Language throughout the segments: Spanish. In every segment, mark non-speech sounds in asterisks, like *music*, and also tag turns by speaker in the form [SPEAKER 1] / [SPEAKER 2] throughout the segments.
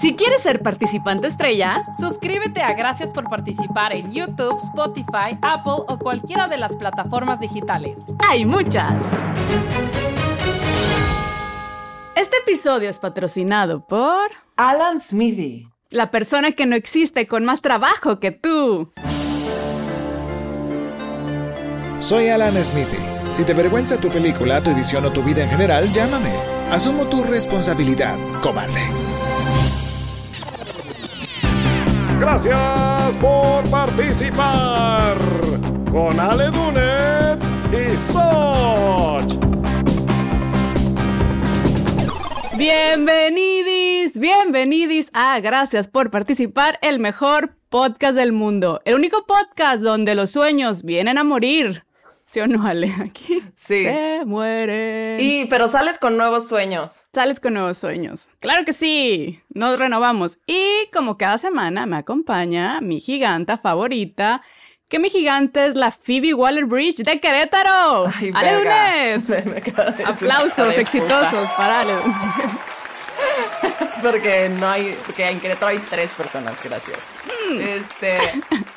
[SPEAKER 1] Si quieres ser participante estrella,
[SPEAKER 2] suscríbete a Gracias por participar en YouTube, Spotify, Apple o cualquiera de las plataformas digitales.
[SPEAKER 1] Hay muchas. Este episodio es patrocinado por
[SPEAKER 3] Alan Smithy,
[SPEAKER 1] la persona que no existe con más trabajo que tú.
[SPEAKER 4] Soy Alan Smithy. Si te vergüenza tu película, tu edición o tu vida en general, llámame. Asumo tu responsabilidad, cobarde.
[SPEAKER 5] Gracias por participar con Ale Dunet y Soch.
[SPEAKER 1] Bienvenidis, bienvenidis a Gracias por participar, el mejor podcast del mundo. El único podcast donde los sueños vienen a morir. ¿Sí o no, Ale? Aquí
[SPEAKER 3] Sí.
[SPEAKER 1] se muere.
[SPEAKER 3] Y, pero sales con nuevos sueños.
[SPEAKER 1] Sales con nuevos sueños. Claro que sí, nos renovamos. Y como cada semana me acompaña mi giganta favorita, que mi gigante es la Phoebe Waller-Bridge de Querétaro.
[SPEAKER 3] Ay,
[SPEAKER 1] Ale *laughs*
[SPEAKER 3] decir
[SPEAKER 1] Aplausos exitosos para Ale. *laughs*
[SPEAKER 3] Porque no hay, porque en Querétaro hay tres personas, gracias.
[SPEAKER 1] Mm.
[SPEAKER 3] Este,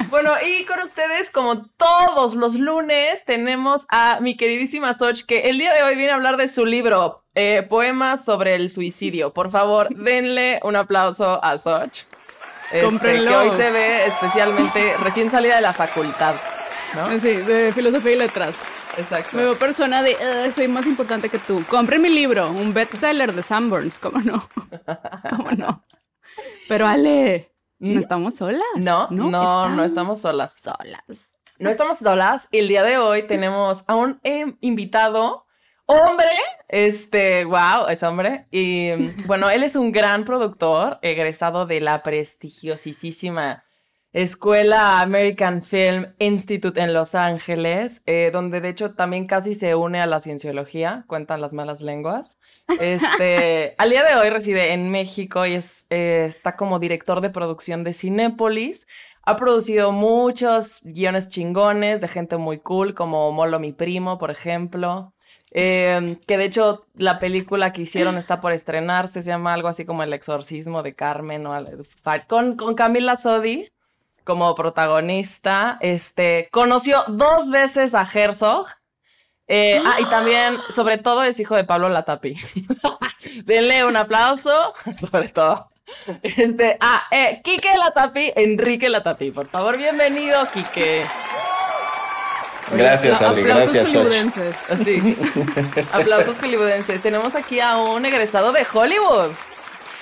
[SPEAKER 3] bueno, y con ustedes, como todos los lunes, tenemos a mi queridísima Soch, que el día de hoy viene a hablar de su libro, eh, Poemas sobre el suicidio. Por favor, denle un aplauso a Soch. Este. Que hoy se ve especialmente recién salida de la facultad, ¿no?
[SPEAKER 1] Sí, de filosofía y letras.
[SPEAKER 3] Exacto.
[SPEAKER 1] Me veo persona de "Eh, soy más importante que tú. Compre mi libro, un bestseller de Sanborns, ¿cómo no? *laughs* ¿Cómo no? Pero Ale, no estamos solas.
[SPEAKER 3] No, no, no estamos solas.
[SPEAKER 1] solas.
[SPEAKER 3] No estamos solas. El día de hoy tenemos a un em, invitado, hombre. Este, wow, es hombre. Y mm, *laughs* bueno, él es un gran productor, egresado de la prestigiosísima Escuela American Film Institute en Los Ángeles, eh, donde de hecho también casi se une a la cienciología, cuentan las malas lenguas. Este, *laughs* al día de hoy reside en México y es, eh, está como director de producción de Cinépolis. Ha producido muchos guiones chingones de gente muy cool, como Molo mi primo, por ejemplo. Eh, que de hecho la película que hicieron está por estrenarse, se llama algo así como El exorcismo de Carmen o con, con Camila Sodi como protagonista. Este conoció dos veces a Herzog. Eh, ah, y también, sobre todo, es hijo de Pablo Latapi. *laughs* Denle un aplauso, *laughs* sobre todo. Este, ah, eh, Quique Latapi, Enrique Latapi, por favor, bienvenido, Quique.
[SPEAKER 6] Gracias,
[SPEAKER 1] aplausos
[SPEAKER 6] gracias,
[SPEAKER 1] hollywoodenses.
[SPEAKER 3] Así. Aplausos hollywoodenses. Tenemos aquí a un egresado de Hollywood.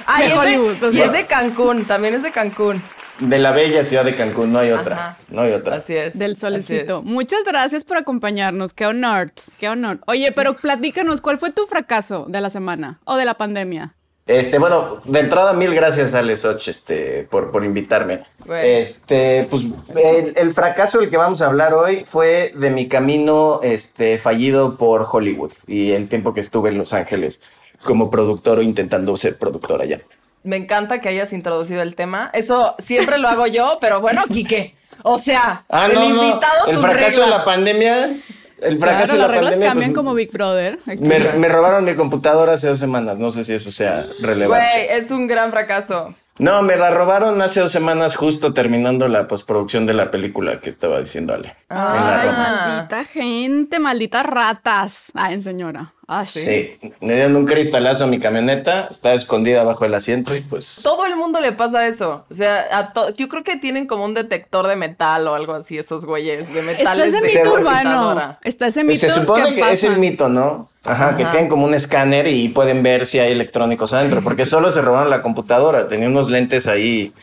[SPEAKER 3] Ah,
[SPEAKER 1] De
[SPEAKER 3] y, es
[SPEAKER 1] Hollywood,
[SPEAKER 3] de,
[SPEAKER 1] o
[SPEAKER 3] y es de Cancún, también es de Cancún.
[SPEAKER 6] De la bella ciudad de Cancún, no hay otra.
[SPEAKER 3] Ajá.
[SPEAKER 6] No hay otra.
[SPEAKER 3] Así es.
[SPEAKER 1] Del solecito.
[SPEAKER 3] es.
[SPEAKER 1] Muchas gracias por acompañarnos. Qué honor. Qué honor. Oye, pero *laughs* platícanos, ¿cuál fue tu fracaso de la semana o de la pandemia?
[SPEAKER 6] Este, bueno, de entrada, mil gracias, Ale Soch, este, por, por invitarme. Este, pues, el, el fracaso del que vamos a hablar hoy fue de mi camino, este, fallido por Hollywood y el tiempo que estuve en Los Ángeles como productor o intentando ser productor allá.
[SPEAKER 3] Me encanta que hayas introducido el tema. Eso siempre lo hago yo, pero bueno, Quique. O sea,
[SPEAKER 6] Ah,
[SPEAKER 3] el
[SPEAKER 6] no, no.
[SPEAKER 3] invitado
[SPEAKER 6] El
[SPEAKER 3] tus
[SPEAKER 6] fracaso de la pandemia. El fracaso
[SPEAKER 1] Claro, las
[SPEAKER 6] de la
[SPEAKER 1] reglas
[SPEAKER 6] pandemia.
[SPEAKER 1] cambian
[SPEAKER 6] pues,
[SPEAKER 1] como Big Brother.
[SPEAKER 6] Me, me robaron mi computadora hace dos semanas. No sé si eso sea relevante.
[SPEAKER 3] Güey, es un gran fracaso.
[SPEAKER 6] No, me la robaron hace dos semanas justo terminando la postproducción de la película que estaba diciendo Ale. La
[SPEAKER 1] Ay,
[SPEAKER 6] robaron.
[SPEAKER 1] maldita gente, malditas ratas. Ay, señora. Ay,
[SPEAKER 6] Sí, me dieron un cristalazo a mi camioneta, estaba escondida bajo el asiento y pues...
[SPEAKER 3] Todo el mundo le pasa eso. O sea, a to- yo creo que tienen como un detector de metal o algo así, esos güeyes de
[SPEAKER 1] Está
[SPEAKER 3] metales
[SPEAKER 1] ese
[SPEAKER 3] de
[SPEAKER 1] mito urbano. Está ese mito
[SPEAKER 6] Se supone que, es el mito, ¿no? Ajá, que tienen como un escáner y pueden ver si hay electrónicos adentro, porque solo se robaron la computadora, tenía unos lentes ahí,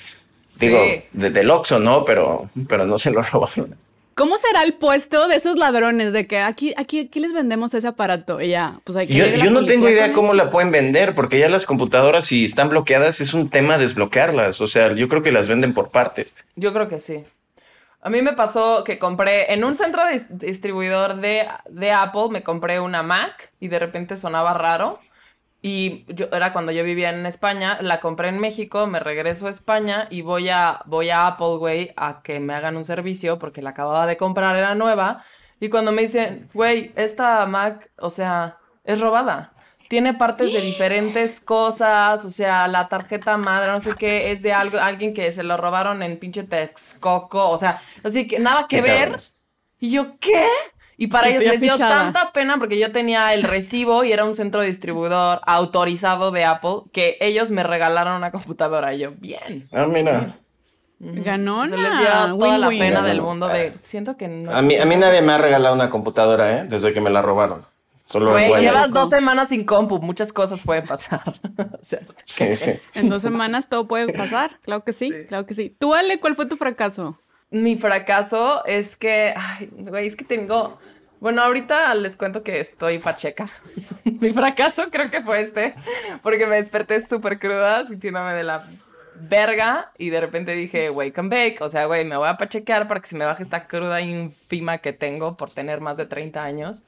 [SPEAKER 6] digo,
[SPEAKER 3] Sí.
[SPEAKER 6] de, del Oxxo, ¿no? Pero, pero no se lo *laughs* robaron.
[SPEAKER 1] ¿Cómo será el puesto de esos ladrones? De que aquí, aquí, aquí les vendemos ese aparato. Y ya, pues hay que
[SPEAKER 6] Yo, yo no tengo idea cómo la pueden vender, porque ya las computadoras, si están bloqueadas, es un tema desbloquearlas. O sea, yo creo que las venden por partes.
[SPEAKER 3] Yo creo que sí. A mí me pasó que compré en un centro dis- distribuidor de, de Apple, me compré una Mac y de repente sonaba raro. Y yo, era cuando yo vivía en España, la compré en México, me regreso a España y voy a, voy a Apple, güey, a que me hagan un servicio porque la acababa de comprar, era nueva. Y cuando me dicen, güey, esta Mac, o sea, es robada. Tiene partes de diferentes cosas, o sea, la tarjeta madre, no sé qué, es de algo, alguien que se lo robaron en pinche Texcoco, o sea, así que nada que ver.
[SPEAKER 6] cabrón.
[SPEAKER 3] Y yo, ¿qué? Y para
[SPEAKER 1] Y
[SPEAKER 3] ellos les dio
[SPEAKER 1] fichada.
[SPEAKER 3] tanta pena porque yo tenía el recibo y era un centro distribuidor autorizado de Apple que ellos me regalaron una computadora. Y yo, bien.
[SPEAKER 6] Ah, mira.
[SPEAKER 1] Ganona.
[SPEAKER 3] Se les dio toda la pena del mundo de. Siento que no.
[SPEAKER 6] A mí, a mí nadie me ha regalado una computadora, ¿eh? Desde que me la robaron. Solo
[SPEAKER 3] Güey, llevas dos semanas sin compu. Muchas cosas pueden pasar. *laughs* O sea,
[SPEAKER 6] Sí, sí.
[SPEAKER 1] En dos semanas todo puede pasar. Claro que sí, claro que sí. Tú, Ale, ¿cuál fue tu fracaso?
[SPEAKER 3] Mi fracaso es que. Ay, güey, es que tengo. Bueno, ahorita les cuento que estoy pacheca. *laughs* Mi fracaso creo que fue este, porque me desperté súper cruda, sintiéndome de la verga, y de repente dije, wake and bake. O sea, güey, me voy a pachequear para que se me baje esta cruda infima que tengo por tener más de 30 años.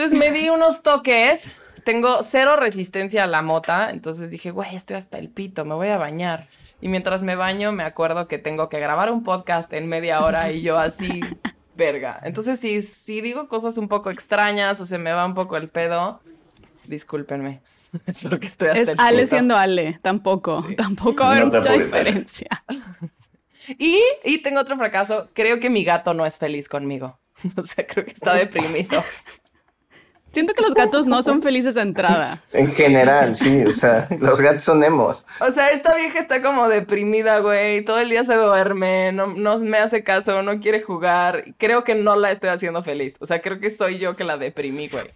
[SPEAKER 3] Entonces me di unos toques. Tengo cero resistencia a la mota. Entonces dije, güey, estoy hasta el pito, me voy a bañar. Y mientras me baño, me acuerdo que tengo que grabar un podcast en media hora y yo así, *laughs* verga. Entonces, si, si digo cosas un poco extrañas o se me va un poco el pedo, discúlpenme. *laughs* Es porque estoy hasta
[SPEAKER 1] Es
[SPEAKER 3] el
[SPEAKER 1] Ale siendo Ale. Tampoco. Tampoco va a haber
[SPEAKER 6] No
[SPEAKER 1] mucha diferencia. *laughs*
[SPEAKER 3] Y, y tengo otro fracaso. Creo que mi gato no es feliz conmigo. O sea, creo que está deprimido.
[SPEAKER 1] Siento que los gatos no son felices de entrada.
[SPEAKER 6] En general, sí. O sea, los gatos son emos.
[SPEAKER 3] O sea, esta vieja está como deprimida, güey. Todo el día se duerme, no, no me hace caso, no quiere jugar. Creo que no la estoy haciendo feliz. O sea, creo que soy yo que la deprimí, güey.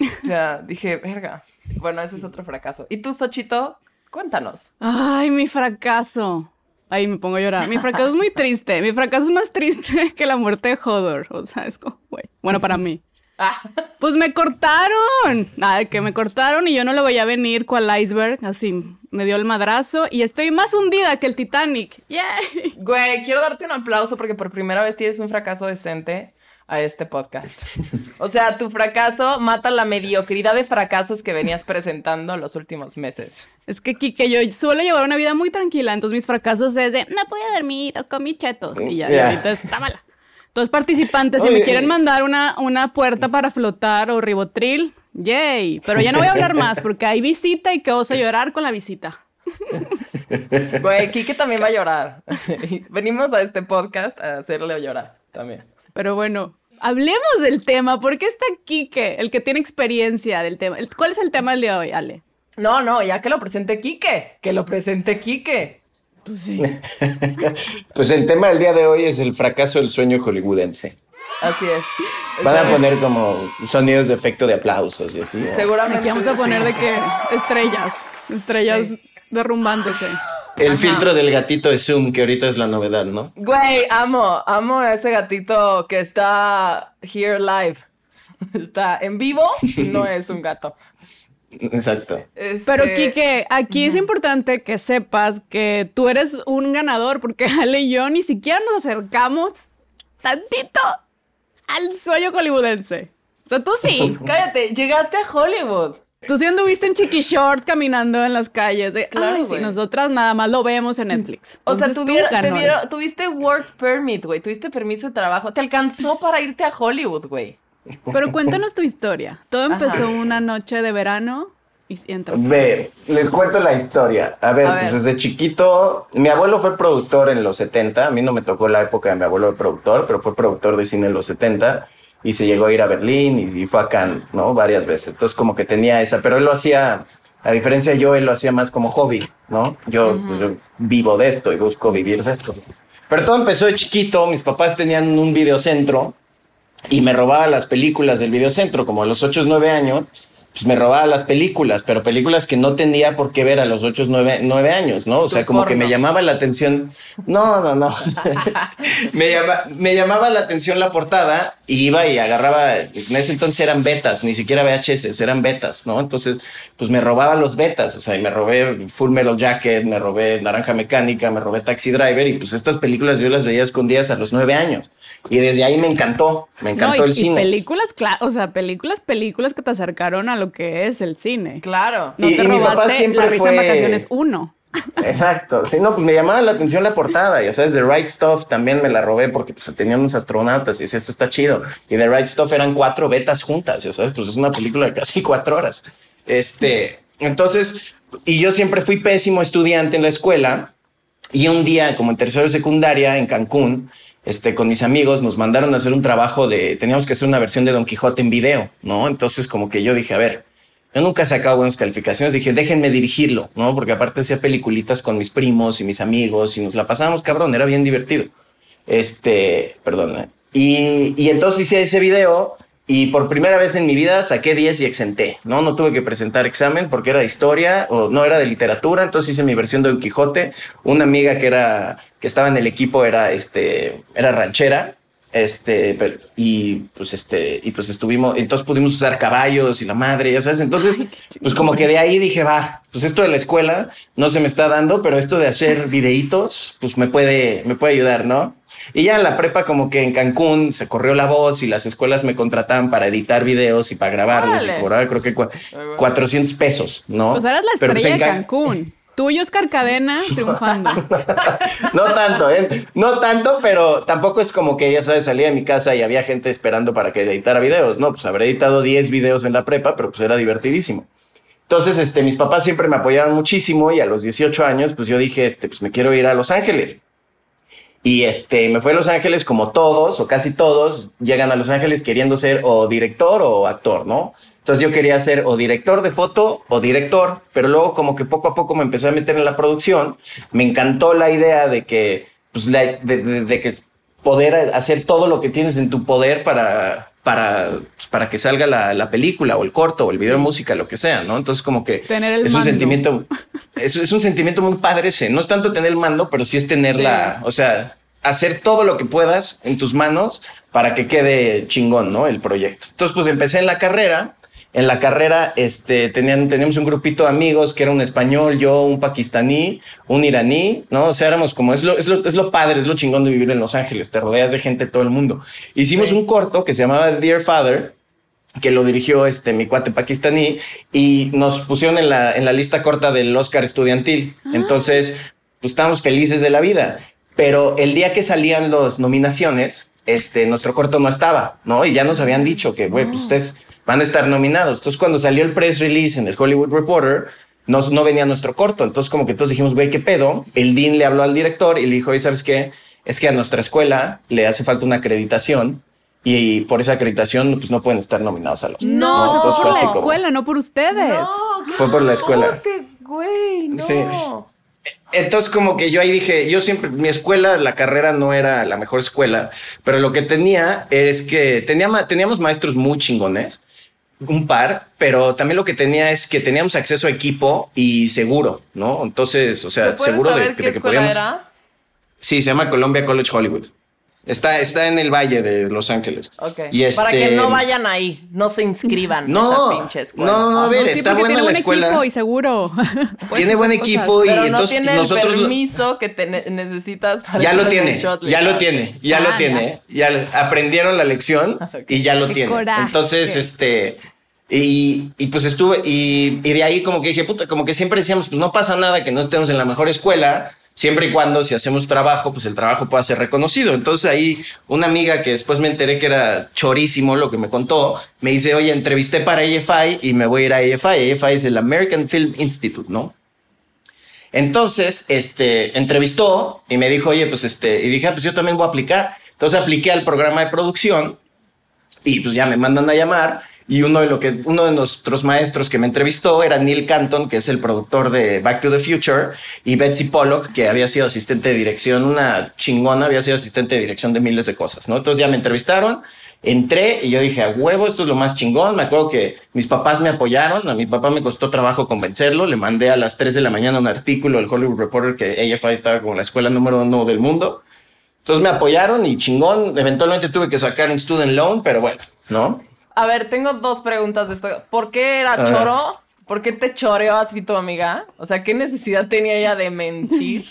[SPEAKER 3] O sea, dije, verga. Bueno, ese es otro fracaso. ¿Y tú, Sochito? Cuéntanos.
[SPEAKER 1] Ay, mi fracaso. Ahí me pongo a llorar. Mi fracaso es muy triste. Mi fracaso es más triste *laughs* que la muerte de Hodor. O sea, es como, güey. Bueno, para mí.
[SPEAKER 3] Ah, *laughs*
[SPEAKER 1] Pues me cortaron. Ay, que me cortaron y yo no lo veía venir cual iceberg. Así me dio el madrazo y estoy más hundida que el Titanic. ¡Yay!
[SPEAKER 3] güey, quiero darte un aplauso porque por primera vez tienes un fracaso decente a este podcast. *laughs* O sea, tu fracaso mata la mediocridad de fracasos que venías presentando los últimos meses.
[SPEAKER 1] Es que Kike, yo suelo llevar una vida muy tranquila, entonces mis fracasos es de no podía dormir o comí chetos y ya, y
[SPEAKER 6] Ya.
[SPEAKER 1] ahorita está mala. Entonces, participantes, si
[SPEAKER 6] Oye,
[SPEAKER 1] me quieren
[SPEAKER 6] eh.
[SPEAKER 1] mandar una, una puerta para flotar o ribotril, yay. Pero ya no voy a hablar más porque hay visita y que oso llorar con la visita. *laughs*
[SPEAKER 3] Güey, Kike también va a llorar. *laughs* Venimos a este podcast a hacerle llorar también.
[SPEAKER 1] Pero bueno, hablemos del tema. ¿Por qué está Kike, el que tiene experiencia del tema? ¿Cuál es el tema del día de hoy, Ale?
[SPEAKER 3] No, no, ya que lo presente Kike. Que lo presente Kike.
[SPEAKER 1] Pues sí. *laughs*
[SPEAKER 6] Pues el tema del día de hoy es el fracaso del sueño hollywoodense.
[SPEAKER 3] Así es.
[SPEAKER 6] Van a poner como sonidos de efecto de aplausos y así. ¿eh?
[SPEAKER 3] Seguramente.
[SPEAKER 1] Aquí vamos a poner de que estrellas, estrellas derrumbándose.
[SPEAKER 6] El filtro del gatito de Zoom, que ahorita es la novedad, ¿no?
[SPEAKER 3] Güey, amo, amo a ese gatito que está here live. *laughs* Está en vivo no es un gato.
[SPEAKER 6] Exacto.
[SPEAKER 3] Este,
[SPEAKER 1] Pero Kike, aquí es importante que sepas que tú eres un ganador porque *laughs* Ale y yo ni siquiera nos acercamos tantito al sueño hollywoodense. O sea, tú sí. *laughs*
[SPEAKER 3] Cállate, llegaste a Hollywood.
[SPEAKER 1] Tú sí anduviste en Chiqui Short caminando en las calles. De,
[SPEAKER 3] Claro,
[SPEAKER 1] Ay, sí,
[SPEAKER 3] güey.
[SPEAKER 1] nosotras nada más lo vemos en Netflix.
[SPEAKER 3] O sea,
[SPEAKER 1] tú
[SPEAKER 3] te dieron- tuviste work permit, güey. Tuviste permiso de trabajo. Te alcanzó para irte a Hollywood, güey.
[SPEAKER 1] Pero *laughs* cuéntanos tu historia. Todo empezó
[SPEAKER 3] Ajá.
[SPEAKER 1] una noche de verano y entras.
[SPEAKER 6] Ve, les cuento la historia. A ver,
[SPEAKER 3] A ver.
[SPEAKER 6] pues desde chiquito, mi abuelo fue productor en los 70. A mí no me tocó la época de mi abuelo de productor, pero fue productor de cine en los 70 y se llegó a ir a Berlín y, y fue a Cannes, ¿no? Varias veces. Entonces, como que tenía esa, pero él lo hacía, a diferencia de yo, él lo hacía más como hobby, ¿no? Yo, pues, yo vivo de esto y busco vivir de esto. Pero todo empezó de chiquito. Mis papás tenían un videocentro y me robaba las películas del videocentro, como a los 8 o 9 años, pues me robaba las películas, pero películas que no tenía por qué ver a los 8 o 9, 9 años, ¿no? O sea, como que me llamaba la atención. No, no, no. *laughs* me, llama- me llamaba la atención la portada y iba y agarraba. En ese entonces eran betas, ni siquiera VHS, eran betas, ¿no? Entonces, pues me robaba los betas, o sea, y me robé Full Metal Jacket, me robé Naranja Mecánica, me robé Taxi Driver, y pues estas películas yo las veía escondidas a los 9 años. Y desde ahí me encantó, me encantó
[SPEAKER 1] No, y,
[SPEAKER 6] el
[SPEAKER 1] y
[SPEAKER 6] cine.
[SPEAKER 1] películas, o sea, películas, películas que te acercaron a lo que es el cine.
[SPEAKER 3] Claro.
[SPEAKER 1] No
[SPEAKER 6] Y-
[SPEAKER 1] te
[SPEAKER 6] y mi papá siempre
[SPEAKER 1] la risa
[SPEAKER 6] fue-
[SPEAKER 1] en vacaciones uno.
[SPEAKER 6] Exacto. Sí, no, pues me llamaba la atención la portada. Ya sabes, The Right Stuff también me la robé porque pues, tenían unos astronautas y decía, esto está chido. Y The Right Stuff eran cuatro betas juntas, ya sabes, pues es una película de casi cuatro horas. Este, entonces, y yo siempre fui pésimo estudiante en la escuela. Y un día, como en tercero de secundaria, en Cancún, este, con mis amigos nos mandaron a hacer un trabajo de, teníamos que hacer una versión de Don Quijote en video, ¿no? Entonces como que yo dije, a ver, yo nunca he sacado buenas calificaciones, dije, déjenme dirigirlo, ¿no? Porque aparte hacía peliculitas con mis primos y mis amigos y nos la pasábamos cabrón, era bien divertido. Este, perdón, ¿eh? y, y entonces hice ese video y por primera vez en mi vida saqué 10 y exenté, ¿no? No tuve que presentar examen porque era de historia o no era de literatura, entonces hice mi versión de Don Quijote. Una amiga que era que estaba en el equipo era este era ranchera, este pero- y pues este y pues estuvimos, entonces pudimos usar caballos y la madre, ya sabes, entonces pues como que de ahí dije, va, pues esto de la escuela no se me está dando, pero esto de hacer videitos pues me puede me puede ayudar, ¿no? Y ya en la prepa como que en Cancún se corrió la voz y las escuelas me contrataban para editar videos y para grabarlos
[SPEAKER 3] Órale.
[SPEAKER 6] y cobraba creo que cua- 400 pesos, ¿no?
[SPEAKER 1] Pues eras la
[SPEAKER 6] Pero, pues,
[SPEAKER 1] estrella
[SPEAKER 6] en
[SPEAKER 1] de Cancún. Tú y Oscar Cadena triunfando. *laughs*
[SPEAKER 6] No tanto, ¿eh? No tanto, pero tampoco es como que, ya sabes, salía de mi casa y había gente esperando para que editara videos. No, pues habré editado 10 videos en la prepa, pero pues era divertidísimo. Entonces, este, mis papás siempre me apoyaron muchísimo y a los 18 años, pues yo dije, este, pues me quiero ir a Los Ángeles. Y este, me fui a Los Ángeles como todos o casi todos llegan a Los Ángeles queriendo ser o director o actor, ¿no? Entonces yo quería ser o director de foto o director, pero luego como que poco a poco me empecé a meter en la producción. Me encantó la idea de que, pues, la- de, de- de que poder hacer todo lo que tienes en tu poder para, para, pues, para que salga la, la película o el corto o el video de música, lo que sea, ¿no? Entonces como que
[SPEAKER 1] Tener el
[SPEAKER 6] es un sentimiento, *laughs* es, es un sentimiento muy padre ese. No es tanto tener el mando, pero sí es tener la, o sea, hacer todo lo que puedas en tus manos para que quede chingón, ¿no? El proyecto. Entonces, pues empecé en la carrera. En la carrera, este, tenían, teníamos un grupito de amigos que era un español, yo, un pakistaní, un iraní, ¿no? O sea, éramos como, es lo, es lo, es lo padre, es lo chingón de vivir en Los Ángeles, te rodeas de gente de todo el mundo. Hicimos un corto que se llamaba Dear Father, que lo dirigió este mi cuate pakistaní y nos pusieron en la, en la lista corta del Oscar estudiantil. Entonces, pues estábamos felices de la vida. Pero el día que salían las nominaciones, este, nuestro corto no estaba, ¿no? Y ya nos habían dicho que, güey, pues ustedes van a estar nominados. Entonces, cuando salió el press release en el Hollywood Reporter, nos, no venía nuestro corto. Entonces, como que todos dijimos, güey, ¿qué pedo? El dean le habló al director y le dijo, oye, ¿sabes qué? Es que a nuestra escuela le hace falta una acreditación y por esa acreditación pues no pueden estar nominados a los
[SPEAKER 1] No, se fue por la
[SPEAKER 6] como-
[SPEAKER 1] escuela, no por ustedes.
[SPEAKER 3] No,
[SPEAKER 6] Fue por la escuela.
[SPEAKER 3] güey, no.
[SPEAKER 6] Sí. Entonces como que yo ahí dije, yo siempre, mi escuela, la carrera no era la mejor escuela, pero lo que tenía es que tenía, teníamos maestros muy chingones, un par, pero también lo que tenía es que teníamos acceso a equipo y seguro, ¿no? Entonces, o
[SPEAKER 3] ¿Se
[SPEAKER 6] sea,
[SPEAKER 3] puede
[SPEAKER 6] seguro de,
[SPEAKER 3] saber
[SPEAKER 6] de
[SPEAKER 3] qué
[SPEAKER 6] que
[SPEAKER 3] escuela
[SPEAKER 6] podíamos...
[SPEAKER 3] era?
[SPEAKER 6] Sí, se llama Columbia College Hollywood. Está, está en el valle de Los Ángeles.
[SPEAKER 3] Ok.
[SPEAKER 6] Y
[SPEAKER 3] Para
[SPEAKER 6] este-
[SPEAKER 3] que no vayan ahí, no se inscriban.
[SPEAKER 6] No,
[SPEAKER 3] a esa pinche escuela.
[SPEAKER 6] no, no, a ver,
[SPEAKER 1] No, sí,
[SPEAKER 6] está buena
[SPEAKER 1] tiene
[SPEAKER 6] la
[SPEAKER 1] buen
[SPEAKER 6] escuela.
[SPEAKER 1] equipo y seguro. *laughs*
[SPEAKER 6] tiene buen
[SPEAKER 1] esas cosas.
[SPEAKER 6] equipo y
[SPEAKER 3] Pero no
[SPEAKER 6] entonces
[SPEAKER 3] tiene
[SPEAKER 6] nosotros
[SPEAKER 3] el permiso que te ne- necesitas para
[SPEAKER 6] ya lo tiene, ya lo tiene, ya lo tiene, ¿eh? ya aprendieron la lección *laughs* y ya lo
[SPEAKER 1] Qué
[SPEAKER 6] tiene.
[SPEAKER 1] coraje.
[SPEAKER 6] Entonces, este, y, y pues estuve, y, y de ahí como que dije, puta, como que siempre decíamos, pues no pasa nada que no estemos en la mejor escuela, siempre y cuando si hacemos trabajo, pues el trabajo pueda ser reconocido. Entonces ahí una amiga que después me enteré que era chorísimo lo que me contó, me dice, oye, entrevisté para AFI y me voy a ir a AFI. AFI es el American Film Institute, ¿no? Entonces, este, entrevistó y me dijo, oye, pues este, y dije, ah, pues yo también voy a aplicar. Entonces apliqué al programa de producción y pues ya me mandan a llamar y uno de lo que uno de nuestros maestros que me entrevistó era Neil Canton, que es el productor de Back to the Future, y Betsy Pollock, que había sido asistente de dirección, una chingona, había sido asistente de dirección de miles de cosas, ¿no? Entonces ya me entrevistaron, entré y yo dije, a huevo, esto es lo más chingón. Me acuerdo que mis papás me apoyaron, a mi papá me costó trabajo convencerlo, le mandé a las 3 de la mañana un artículo del Hollywood Reporter que AFI estaba como la escuela número uno del mundo. Entonces me apoyaron y chingón, eventualmente tuve que sacar un student loan, pero bueno, ¿no?
[SPEAKER 3] A ver, tengo dos preguntas de esto. ¿Por qué era choro? ¿Por qué te choreó así tu amiga? O sea, ¿qué necesidad tenía ella de mentir?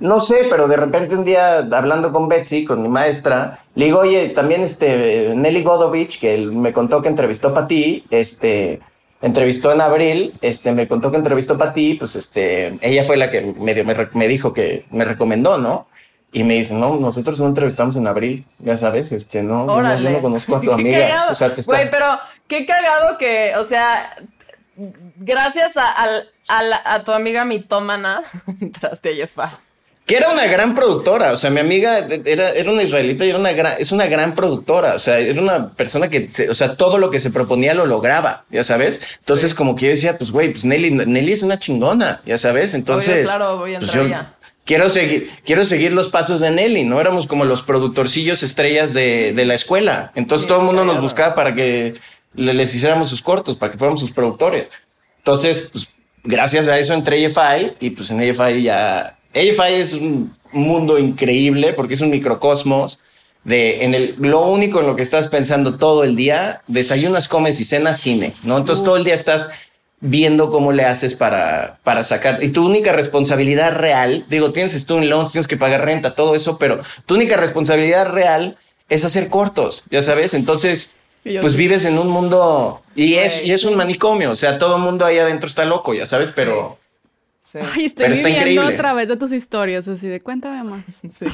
[SPEAKER 6] No sé, pero de repente un día hablando con Betsy, con mi maestra, le digo, oye, también este Nelly Godovich, que él me contó que entrevistó para ti, este, entrevistó en abril, este, me contó que entrevistó para ti, pues este, ella fue la que medio me, me dijo que me recomendó, ¿no? Y me dice, no, nosotros no entrevistamos en abril, ya sabes, este, no, yo no- yo
[SPEAKER 3] Órale.
[SPEAKER 6] no conozco a *laughs* tu amiga. O sea, te está...
[SPEAKER 3] Güey, pero qué cagado que, o sea, gracias a, a tu amiga mitómana, *laughs* entraste a Yefa.
[SPEAKER 6] Que era una gran productora, o sea, mi amiga era, era una israelita y era una gran, es una gran productora, o sea, era una persona que, se- o sea, todo lo que se proponía lo lograba, ya sabes. Entonces, como que yo decía, pues, güey, pues Nelly, Nelly es una chingona, ya sabes. Entonces,
[SPEAKER 3] claro, voy a
[SPEAKER 6] pues
[SPEAKER 3] entrar
[SPEAKER 6] yo
[SPEAKER 3] ya.
[SPEAKER 6] Quiero seguir, quiero seguir los pasos de Nelly, ¿no? Éramos como los productorcillos estrellas de, de la escuela. Entonces, todo el mundo nos buscaba para que le- les hiciéramos sus cortos, para que fuéramos sus productores. Entonces, pues, gracias a eso entré a AFI y pues en AFI ya... AFI es un mundo increíble porque es un microcosmos de en el lo único en lo que estás pensando todo el día, desayunas, comes y cenas cine, ¿no? Entonces todo el día estás viendo cómo le haces para, para sacar. Y tu única responsabilidad real, digo, tienes student loans, tienes que pagar renta, todo eso, pero tu única responsabilidad real es hacer cortos, ya sabes. Entonces, pues
[SPEAKER 1] sí.
[SPEAKER 6] vives en un mundo y es, y es un manicomio, o sea, todo el mundo ahí adentro está loco, ya sabes, pero...
[SPEAKER 3] Sí.
[SPEAKER 1] Ay, estoy
[SPEAKER 6] Pero está
[SPEAKER 1] viviendo
[SPEAKER 6] increíble.
[SPEAKER 1] a través de tus historias, así de cuéntame más. *laughs*
[SPEAKER 3] sí.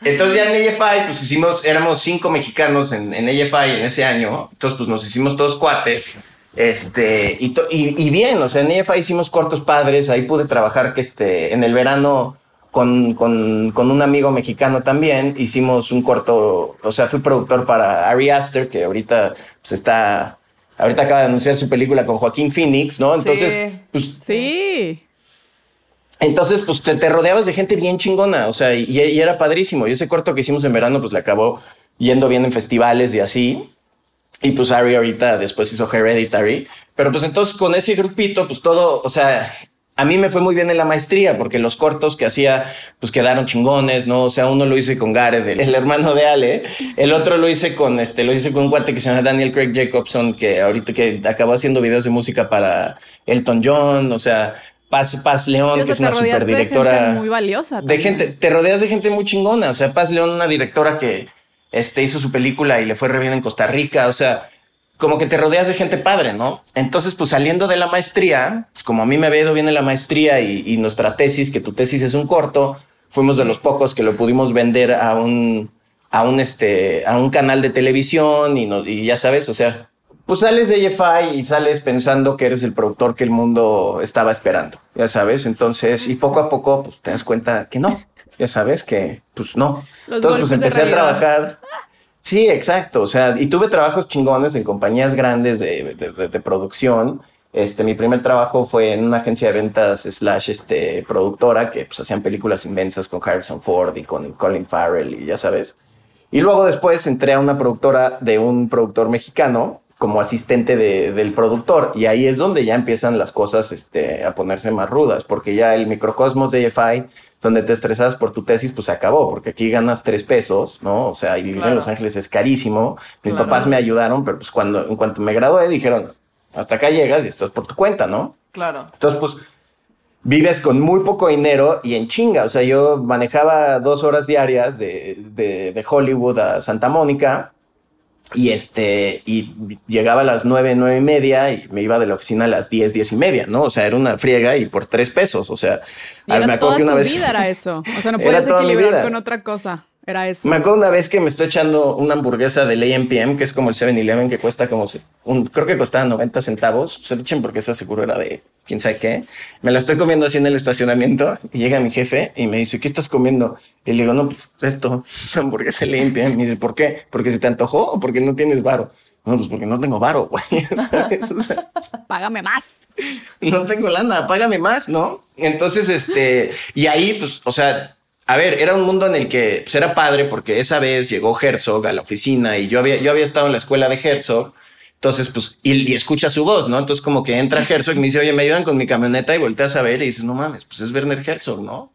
[SPEAKER 6] Entonces ya en AFI, pues hicimos, éramos cinco mexicanos en, en AFI en ese año, entonces pues nos hicimos todos cuates, este, y, to- y, y bien, o sea, en AFI hicimos cortos padres, ahí pude trabajar que este, en el verano con, con, con un amigo mexicano también, hicimos un corto, o sea, fui productor para Ari Aster, que ahorita pues está, ahorita acaba de anunciar su película con Joaquín Phoenix, ¿no? Entonces,
[SPEAKER 3] Sí.
[SPEAKER 6] pues
[SPEAKER 1] Sí.
[SPEAKER 6] entonces, pues te, te rodeabas de gente bien chingona, o sea, y, y era padrísimo. Y ese corto que hicimos en verano, pues le acabó yendo bien en festivales y así. Y pues Ari ahorita después hizo Hereditary. Pero pues entonces con ese grupito, pues todo, o sea, a mí me fue muy bien en la maestría porque los cortos que hacía, pues quedaron chingones, ¿no? O sea, uno lo hice con Gareth, el, el hermano de Ale. El otro lo hice con, este, lo hice con un guate que se llama Daniel Craig Jacobson, que ahorita que acabó haciendo videos de música para Elton John, o sea, Paz, Paz León,
[SPEAKER 1] Sí, o
[SPEAKER 6] que
[SPEAKER 1] sea,
[SPEAKER 6] es una
[SPEAKER 1] te rodeaste de
[SPEAKER 6] superdirectora.
[SPEAKER 1] gente muy valiosa
[SPEAKER 6] De
[SPEAKER 1] también.
[SPEAKER 6] gente, te rodeas de gente muy chingona. O sea, Paz León, una directora que este, hizo su película y le fue re bien en Costa Rica. O sea, como que te rodeas de gente padre, ¿no? Entonces, pues saliendo de la maestría, pues como a mí me había ido bien en la maestría y, nuestra tesis, que tu tesis es un corto, fuimos de los pocos que lo pudimos vender a un, a un, este, a un canal de televisión y, no, y ya sabes, o sea, pues sales de EFI y sales pensando que eres el productor que el mundo estaba esperando, ya sabes. Entonces, y poco a poco, pues te das cuenta que no, ya sabes que, pues no.
[SPEAKER 1] Los
[SPEAKER 6] Entonces, pues empecé a trabajar. Sí, exacto. O sea, y tuve trabajos chingones en compañías grandes de, de- de- de producción. Este, mi primer trabajo fue en una agencia de ventas slash este, productora que pues hacían películas inmensas con Harrison Ford y con Colin Farrell y ya sabes. Y luego después entré a una productora de un productor mexicano como asistente de- del productor y ahí es donde ya empiezan las cosas este, a ponerse más rudas porque ya el microcosmos de EFI donde te estresas por tu tesis pues se acabó porque aquí ganas tres pesos, ¿no? O sea, y vivir
[SPEAKER 3] Claro.
[SPEAKER 6] en Los Ángeles es carísimo. Mis
[SPEAKER 3] Claro.
[SPEAKER 6] papás me ayudaron, pero pues cuando en cuanto me gradué dijeron, hasta acá llegas y estás por tu cuenta, ¿no?
[SPEAKER 3] Claro.
[SPEAKER 6] Entonces, pues vives con muy poco dinero y en chinga. O sea, yo manejaba dos horas diarias de, de- de Hollywood a Santa Mónica y este, y llegaba a las nueve, nueve y media y me iba de la oficina a las diez, diez y media, ¿no? O sea, era una friega y por tres pesos. O sea,
[SPEAKER 1] Y era
[SPEAKER 6] me acuerdo
[SPEAKER 1] toda
[SPEAKER 6] que una
[SPEAKER 1] tu
[SPEAKER 6] vez.
[SPEAKER 1] vida era eso. O sea, no *laughs* podías equilibrar con otra cosa. Era eso.
[SPEAKER 6] Me acuerdo una vez que me estoy echando una hamburguesa del AMPM, que es como el 7-Eleven, que cuesta como, un, creo que costaba 90 centavos. Se echen porque esa seguro era de quién sabe qué. Me la estoy comiendo así en el estacionamiento y llega mi jefe y me dice, ¿qué estás comiendo? Y le digo, no, pues esto, *laughs* hamburguesa del AMPM. Me dice, ¿por qué? ¿Porque se te antojó o porque no tienes varo? No, pues porque no tengo varo, güey. ¿sabes? *laughs* O sea, *laughs*
[SPEAKER 1] Págame más.
[SPEAKER 6] no tengo lana, págame más, ¿no? Entonces, este, y ahí, pues, o sea, a ver, era un mundo en el que pues, era padre porque esa vez llegó Herzog a la oficina y yo había, yo había estado en la escuela de Herzog. Entonces, pues, y, y escucha su voz, ¿no? Entonces, como que entra Herzog y me dice, oye, me ayudan con mi camioneta y volteas a ver y dices, no mames, pues es Werner Herzog, ¿no?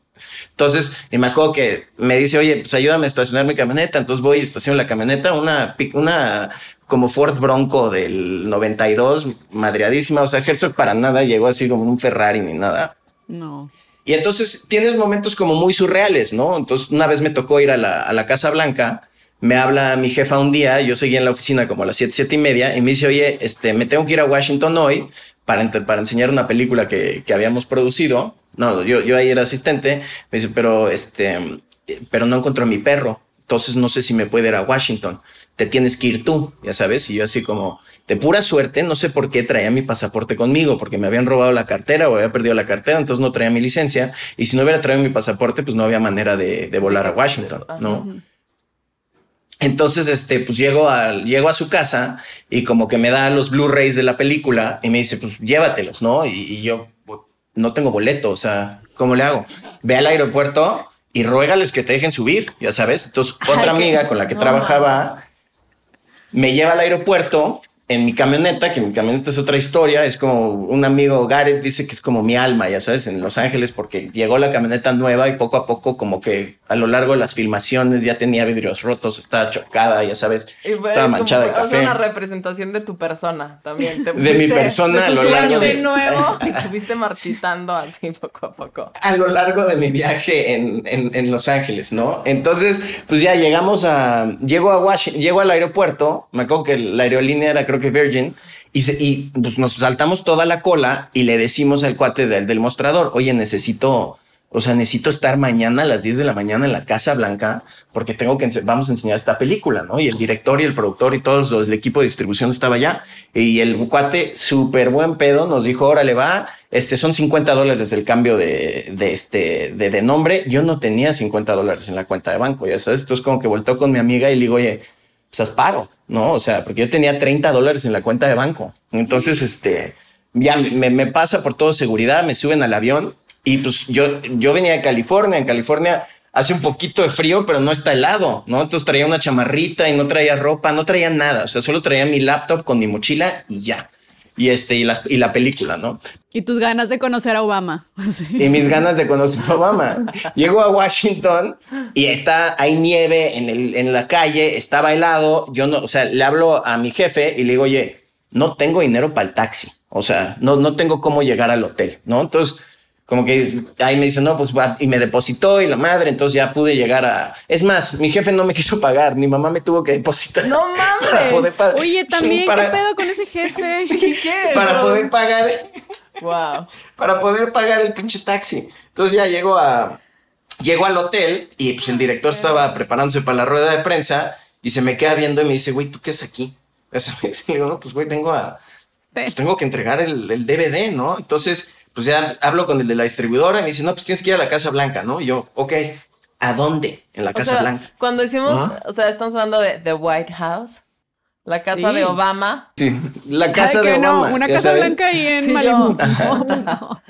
[SPEAKER 6] Entonces, y me acuerdo que me dice, oye, pues ayúdame a estacionar mi camioneta. Entonces voy y estaciono la camioneta, una, una como Ford Bronco del 92, madreadísima. O sea, Herzog para nada llegó así como un Ferrari ni nada.
[SPEAKER 1] No.
[SPEAKER 6] Y entonces tienes momentos como muy surreales, ¿no? Entonces, una vez me tocó ir a la, a la Casa Blanca, me habla mi jefa un día, yo seguía en la oficina como a las 7, 7 y media, y me dice, oye, este, me tengo que ir a Washington hoy para, para enseñar una película que, que habíamos producido. No, yo, yo ahí era asistente. Me dice, pero este, pero no encontró a mi perro. Entonces no sé si me puede ir a Washington. Te tienes que ir tú, ya sabes. Y yo así como, de pura suerte, no sé por qué traía mi pasaporte conmigo, porque me habían robado la cartera o había perdido la cartera, entonces no traía mi licencia. Y si no hubiera traído mi pasaporte, pues no había manera de, de volar a Washington, ¿no? Entonces, este, pues llego a, llego a su casa y como que me da los Blu-rays de la película y me dice, pues llévatelos, ¿no? Y, y yo pues, no tengo boleto, o sea, ¿cómo le hago? Ve al aeropuerto y ruégales que te dejen subir, ya sabes. Entonces, otra amiga con la que trabajaba me lleva al aeropuerto en mi camioneta, que mi camioneta es otra historia, es como un amigo Gareth dice que es como mi alma, ya sabes, en Los Ángeles, porque llegó la camioneta nueva y poco a poco como que a lo largo de las filmaciones ya tenía vidrios rotos, estaba chocada, ya sabes,
[SPEAKER 3] pues,
[SPEAKER 6] estaba
[SPEAKER 3] es
[SPEAKER 6] manchada de
[SPEAKER 3] como,
[SPEAKER 6] café.
[SPEAKER 3] una representación de tu persona también. Te *laughs*
[SPEAKER 6] De mi persona a lo largo de
[SPEAKER 3] nuevo *laughs* y te fuiste marchitando así poco a poco.
[SPEAKER 6] a lo largo de mi viaje en, en- en Los Ángeles, ¿no? Entonces, pues ya llegamos a, llego a Washington, llego al aeropuerto, me acuerdo que la aerolínea era creo que Virgin, y, se- y pues nos saltamos toda la cola y le decimos al cuate del, mostrador, oye, necesito, o sea, necesito estar mañana a las 10 de la mañana en la Casa Blanca porque tengo que, vamos a enseñar esta película, ¿no? Y el director y el productor y todos los, el equipo de distribución estaba allá y el cuate, súper buen pedo, nos dijo, órale, va, este, son 50 dólares el cambio de, este, de, nombre. Yo no tenía 50 dólares en la cuenta de banco, ya sabes, entonces como que volteó con mi amiga y le digo, oye, pues haz paro, ¿no? O sea, porque yo tenía 30 dólares en la cuenta de banco. Entonces, este, ya me, me pasa por todo seguridad, me suben al avión y pues yo, yo venía de California, en California hace un poquito de frío, pero no está helado, ¿no? Entonces traía una chamarrita y no traía ropa, no traía nada, o sea, solo traía mi laptop con mi mochila y ya. Y este, y la, y la película, ¿no?
[SPEAKER 1] Y tus ganas de conocer a Obama. *laughs* Sí.
[SPEAKER 6] y mis ganas de conocer a Obama. Llego a Washington y está, hay nieve en, el, en la calle, estaba helado. Yo no, o sea, le hablo a mi jefe y le digo, oye, no tengo dinero para el taxi. O sea, no, no tengo cómo llegar al hotel, ¿no? Entonces, como que ahí me dice, no, pues va, y me depositó y la madre, entonces ya pude llegar a. Es más, mi jefe no me *laughs* quiso pagar, mi mamá me tuvo que depositar.
[SPEAKER 3] No *laughs* mames.
[SPEAKER 6] Para poder pagar.
[SPEAKER 1] Oye, también,
[SPEAKER 6] para,
[SPEAKER 1] ¿qué pedo con ese jefe? *laughs*
[SPEAKER 6] Para poder pagar
[SPEAKER 3] Wow.
[SPEAKER 6] para poder pagar el pinche taxi. Entonces ya llego a llego al hotel y pues el director estaba preparándose para la rueda de prensa y se me queda viendo y me dice, "Güey, ¿tú qué es aquí?" O sea, me dice, no, pues güey, vengo a pues, tengo que entregar el, el DVD, ¿no? Entonces, pues ya hablo con el de la distribuidora y me dice, "No, pues tienes que ir a la Casa Blanca", ¿no? Y yo, "Ok, ¿a dónde?" En la
[SPEAKER 3] O
[SPEAKER 6] Casa
[SPEAKER 3] sea,
[SPEAKER 6] Blanca.
[SPEAKER 3] cuando decimos, o sea, estamos hablando de The White House, la casa
[SPEAKER 1] Sí.
[SPEAKER 3] de Obama.
[SPEAKER 6] Sí, la casa
[SPEAKER 1] Ay,
[SPEAKER 6] de
[SPEAKER 1] no,
[SPEAKER 6] Obama.
[SPEAKER 1] una casa
[SPEAKER 6] sabes.
[SPEAKER 1] blanca ahí en
[SPEAKER 3] Sí,
[SPEAKER 1] Malibu. *laughs*
[SPEAKER 3] yo.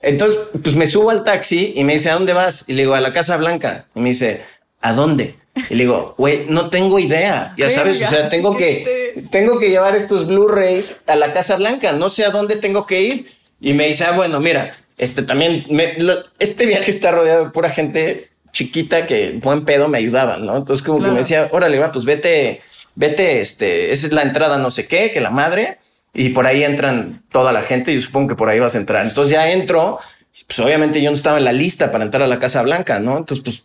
[SPEAKER 6] Entonces, pues me subo al taxi y me dice, ¿a dónde vas? Y le digo, a la Casa Blanca. Y me dice, ¿a dónde? Y le digo, güey, no tengo idea. Ya sabes, o sea, tengo que, tengo que llevar estos Blu-rays a la Casa Blanca. No sé a dónde tengo que ir. Y me dice, ah, bueno, mira, este también, me- lo- este viaje está rodeado de pura gente chiquita que buen pedo me ayudaban, ¿no? Entonces como que
[SPEAKER 3] Claro.
[SPEAKER 6] me decía, órale, va, pues vete, vete, este, esa es la entrada no sé qué, que la madre. Y por ahí entran toda la gente y yo supongo que por ahí vas a entrar. Entonces ya entro, pues obviamente yo no estaba en la lista para entrar a la Casa Blanca, ¿no? Entonces pues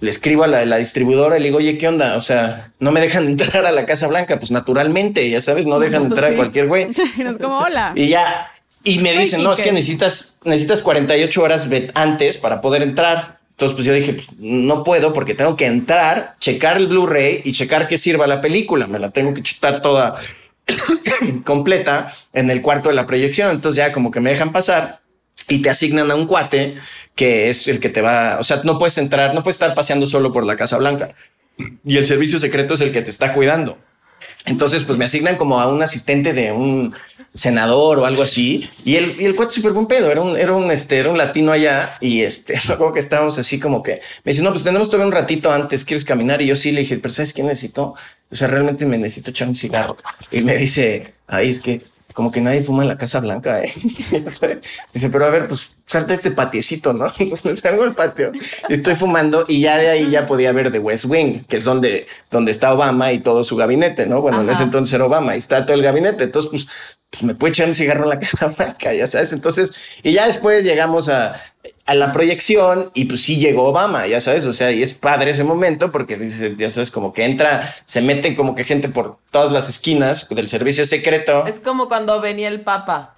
[SPEAKER 6] le escribo a la, la distribuidora y le digo, oye, ¿qué onda? O sea, no me dejan *laughs* entrar a la Casa Blanca, pues naturalmente, ya sabes, no *laughs* dejan entrar
[SPEAKER 3] Sí.
[SPEAKER 6] a cualquier güey. *laughs*
[SPEAKER 1] Como, hola.
[SPEAKER 6] Y ya, y me dicen, no, es que necesitas, necesitas 48 horas antes para poder entrar. Entonces, pues yo dije, pues, no puedo porque tengo que entrar, checar el Blu-ray y checar que sirva la película. Me la tengo que chutar toda *coughs* completa en el cuarto de la proyección. Entonces ya como que me dejan pasar y te asignan a un cuate que es el que te va, o sea, no puedes entrar, no puedes estar paseando solo por la Casa Blanca. Y el servicio secreto es el que te está cuidando. Entonces, pues me asignan como a un asistente de un senador o algo así. Y el, y el cuate súper buen pedo. Era un, era un, este, era un latino allá. Y este, *laughs* luego que estábamos así como que me dice, no, pues tenemos todavía un ratito antes. ¿Quieres caminar? Y yo sí le dije, pero ¿sabes qué necesito? O sea, realmente me necesito echar un cigarro. Y me dice, ay, es que como que nadie fuma en la Casa Blanca. ¿eh? *laughs* dice, pero a ver, pues salta este patiecito, ¿no? *laughs* Salgo al patio estoy fumando y ya de ahí ya podía ver The West Wing, que es donde, donde está Obama y todo su gabinete, ¿no? Bueno, en ese entonces era Obama y está todo el gabinete. Entonces, pues, pues me puedo echar un cigarro en la *laughs* Blanca, ya sabes. Entonces, y ya después llegamos a, a la proyección y pues sí llegó Obama, ya sabes, o sea, y es padre ese momento porque ya sabes, como que entra, se meten como que gente por todas las esquinas del servicio secreto.
[SPEAKER 3] Es como cuando venía el Papa.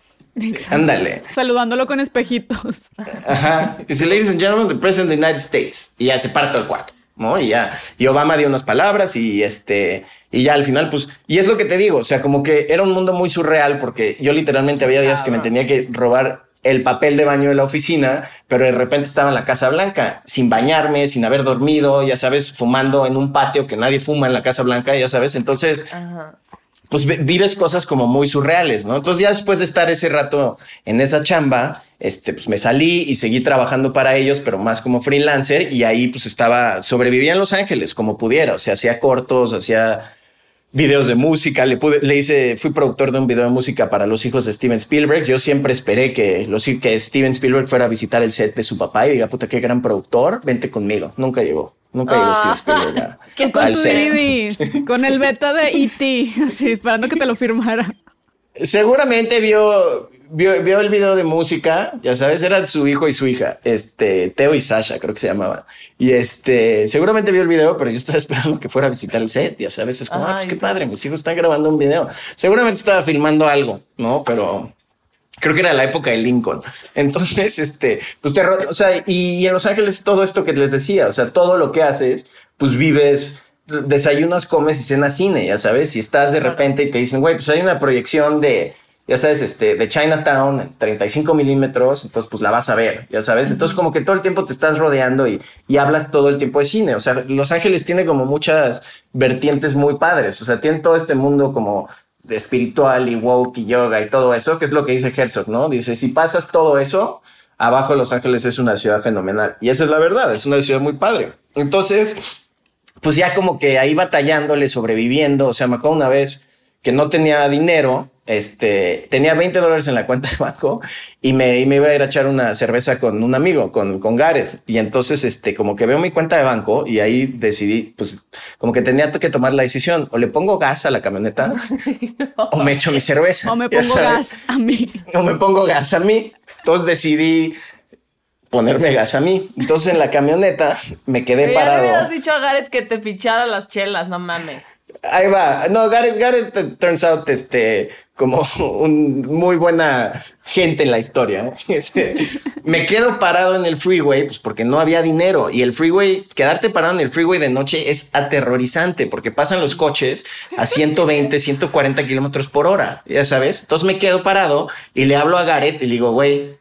[SPEAKER 6] Ándale.
[SPEAKER 1] Saludándolo con espejitos.
[SPEAKER 6] Ajá. Dice, ladies and gentlemen, the president of the United States. Y ya se parte el cuarto, ¿no? Y ya, y Obama dio unas palabras y este, y ya al final, pues, y es lo que te digo, o sea, como que era un mundo muy surreal porque yo literalmente había días que me tenía que robar el papel de baño de la oficina, pero de repente estaba en la Casa Blanca, sin bañarme, sin haber dormido, ya sabes, fumando en un patio que nadie fuma en la Casa Blanca, ya sabes, entonces pues vi- vives cosas como muy surreales, ¿no? Entonces ya después de estar ese rato en esa chamba, este, pues me salí y seguí trabajando para ellos, pero más como freelancer y ahí pues estaba, sobrevivía en Los Ángeles como pudiera, o sea, hacía cortos, hacía videos de música, le pude, le hice, fui productor de un video de música para los hijos de Steven Spielberg. Yo siempre esperé que los que Steven Spielberg fuera a visitar el set de su papá y diga, puta, qué gran productor, vente conmigo. Nunca llegó, nunca llegó Steven Spielberg a- *laughs*
[SPEAKER 1] Que con
[SPEAKER 6] al set. *laughs*
[SPEAKER 1] Con el beta de E.T., así, esperando que te lo firmara.
[SPEAKER 6] Seguramente vio, vio, vio el video de música, ya sabes, eran su hijo y su hija, este, Teo y Sasha, creo que se llamaban. Y este, seguramente vio el video, pero yo estaba *laughs* esperando que fuera a visitar el set, ya sabes, es como, ah, pues qué padre, mis hijos están grabando un video. Seguramente estaba filmando algo, ¿no? Pero creo que era la época de Lincoln. Entonces, este, pues te, o sea, y en Los Ángeles todo esto que les decía, o sea, todo lo que haces, pues vives, desayunas, comes y cenas cine, ya sabes, y estás de repente y te dicen, güey, pues hay una proyección de, ya sabes, este, de Chinatown, en 35 milímetros, entonces pues la vas a ver, ya sabes, entonces como que todo el tiempo te estás rodeando y, y hablas todo el tiempo de cine, o sea, Los Ángeles tiene como muchas vertientes muy padres, o sea, tiene todo este mundo como de espiritual y woke y yoga y todo eso, que es lo que dice Herzog, ¿no? Dice, si pasas todo eso, abajo Los Ángeles es una ciudad fenomenal. Y esa es la verdad, es una ciudad muy padre. Entonces, pues ya como que ahí batallándole, sobreviviendo, o sea, me acuerdo una vez que no tenía dinero, este, tenía 20 dólares en la cuenta de banco y me, y me iba a ir a echar una cerveza con un amigo, con, con Gareth. Y entonces, este, como que veo mi cuenta de banco y ahí decidí, pues, como que tenía que tomar la decisión, o le pongo gas a la camioneta *laughs* o me echo mi cerveza.
[SPEAKER 1] O me pongo gas a mí.
[SPEAKER 6] O me pongo gas a mí. Entonces decidí ponerme gas a mí. Entonces en la camioneta me quedé
[SPEAKER 3] Pero ya le
[SPEAKER 6] parado.
[SPEAKER 3] hubieras dicho a Gareth que te pichara las chelas, no mames.
[SPEAKER 6] Ahí va. No, Gareth, Gareth turns out este como *laughs* un muy buena gente en la historia. ¿eh? *laughs* Este, me quedo parado en el freeway, pues porque no había dinero. Y el freeway, quedarte parado en el freeway de noche es aterrorizante porque pasan los coches a 120, 140 kilómetros por hora. Ya sabes. Entonces me quedo parado y le hablo a Gareth y le digo, güey,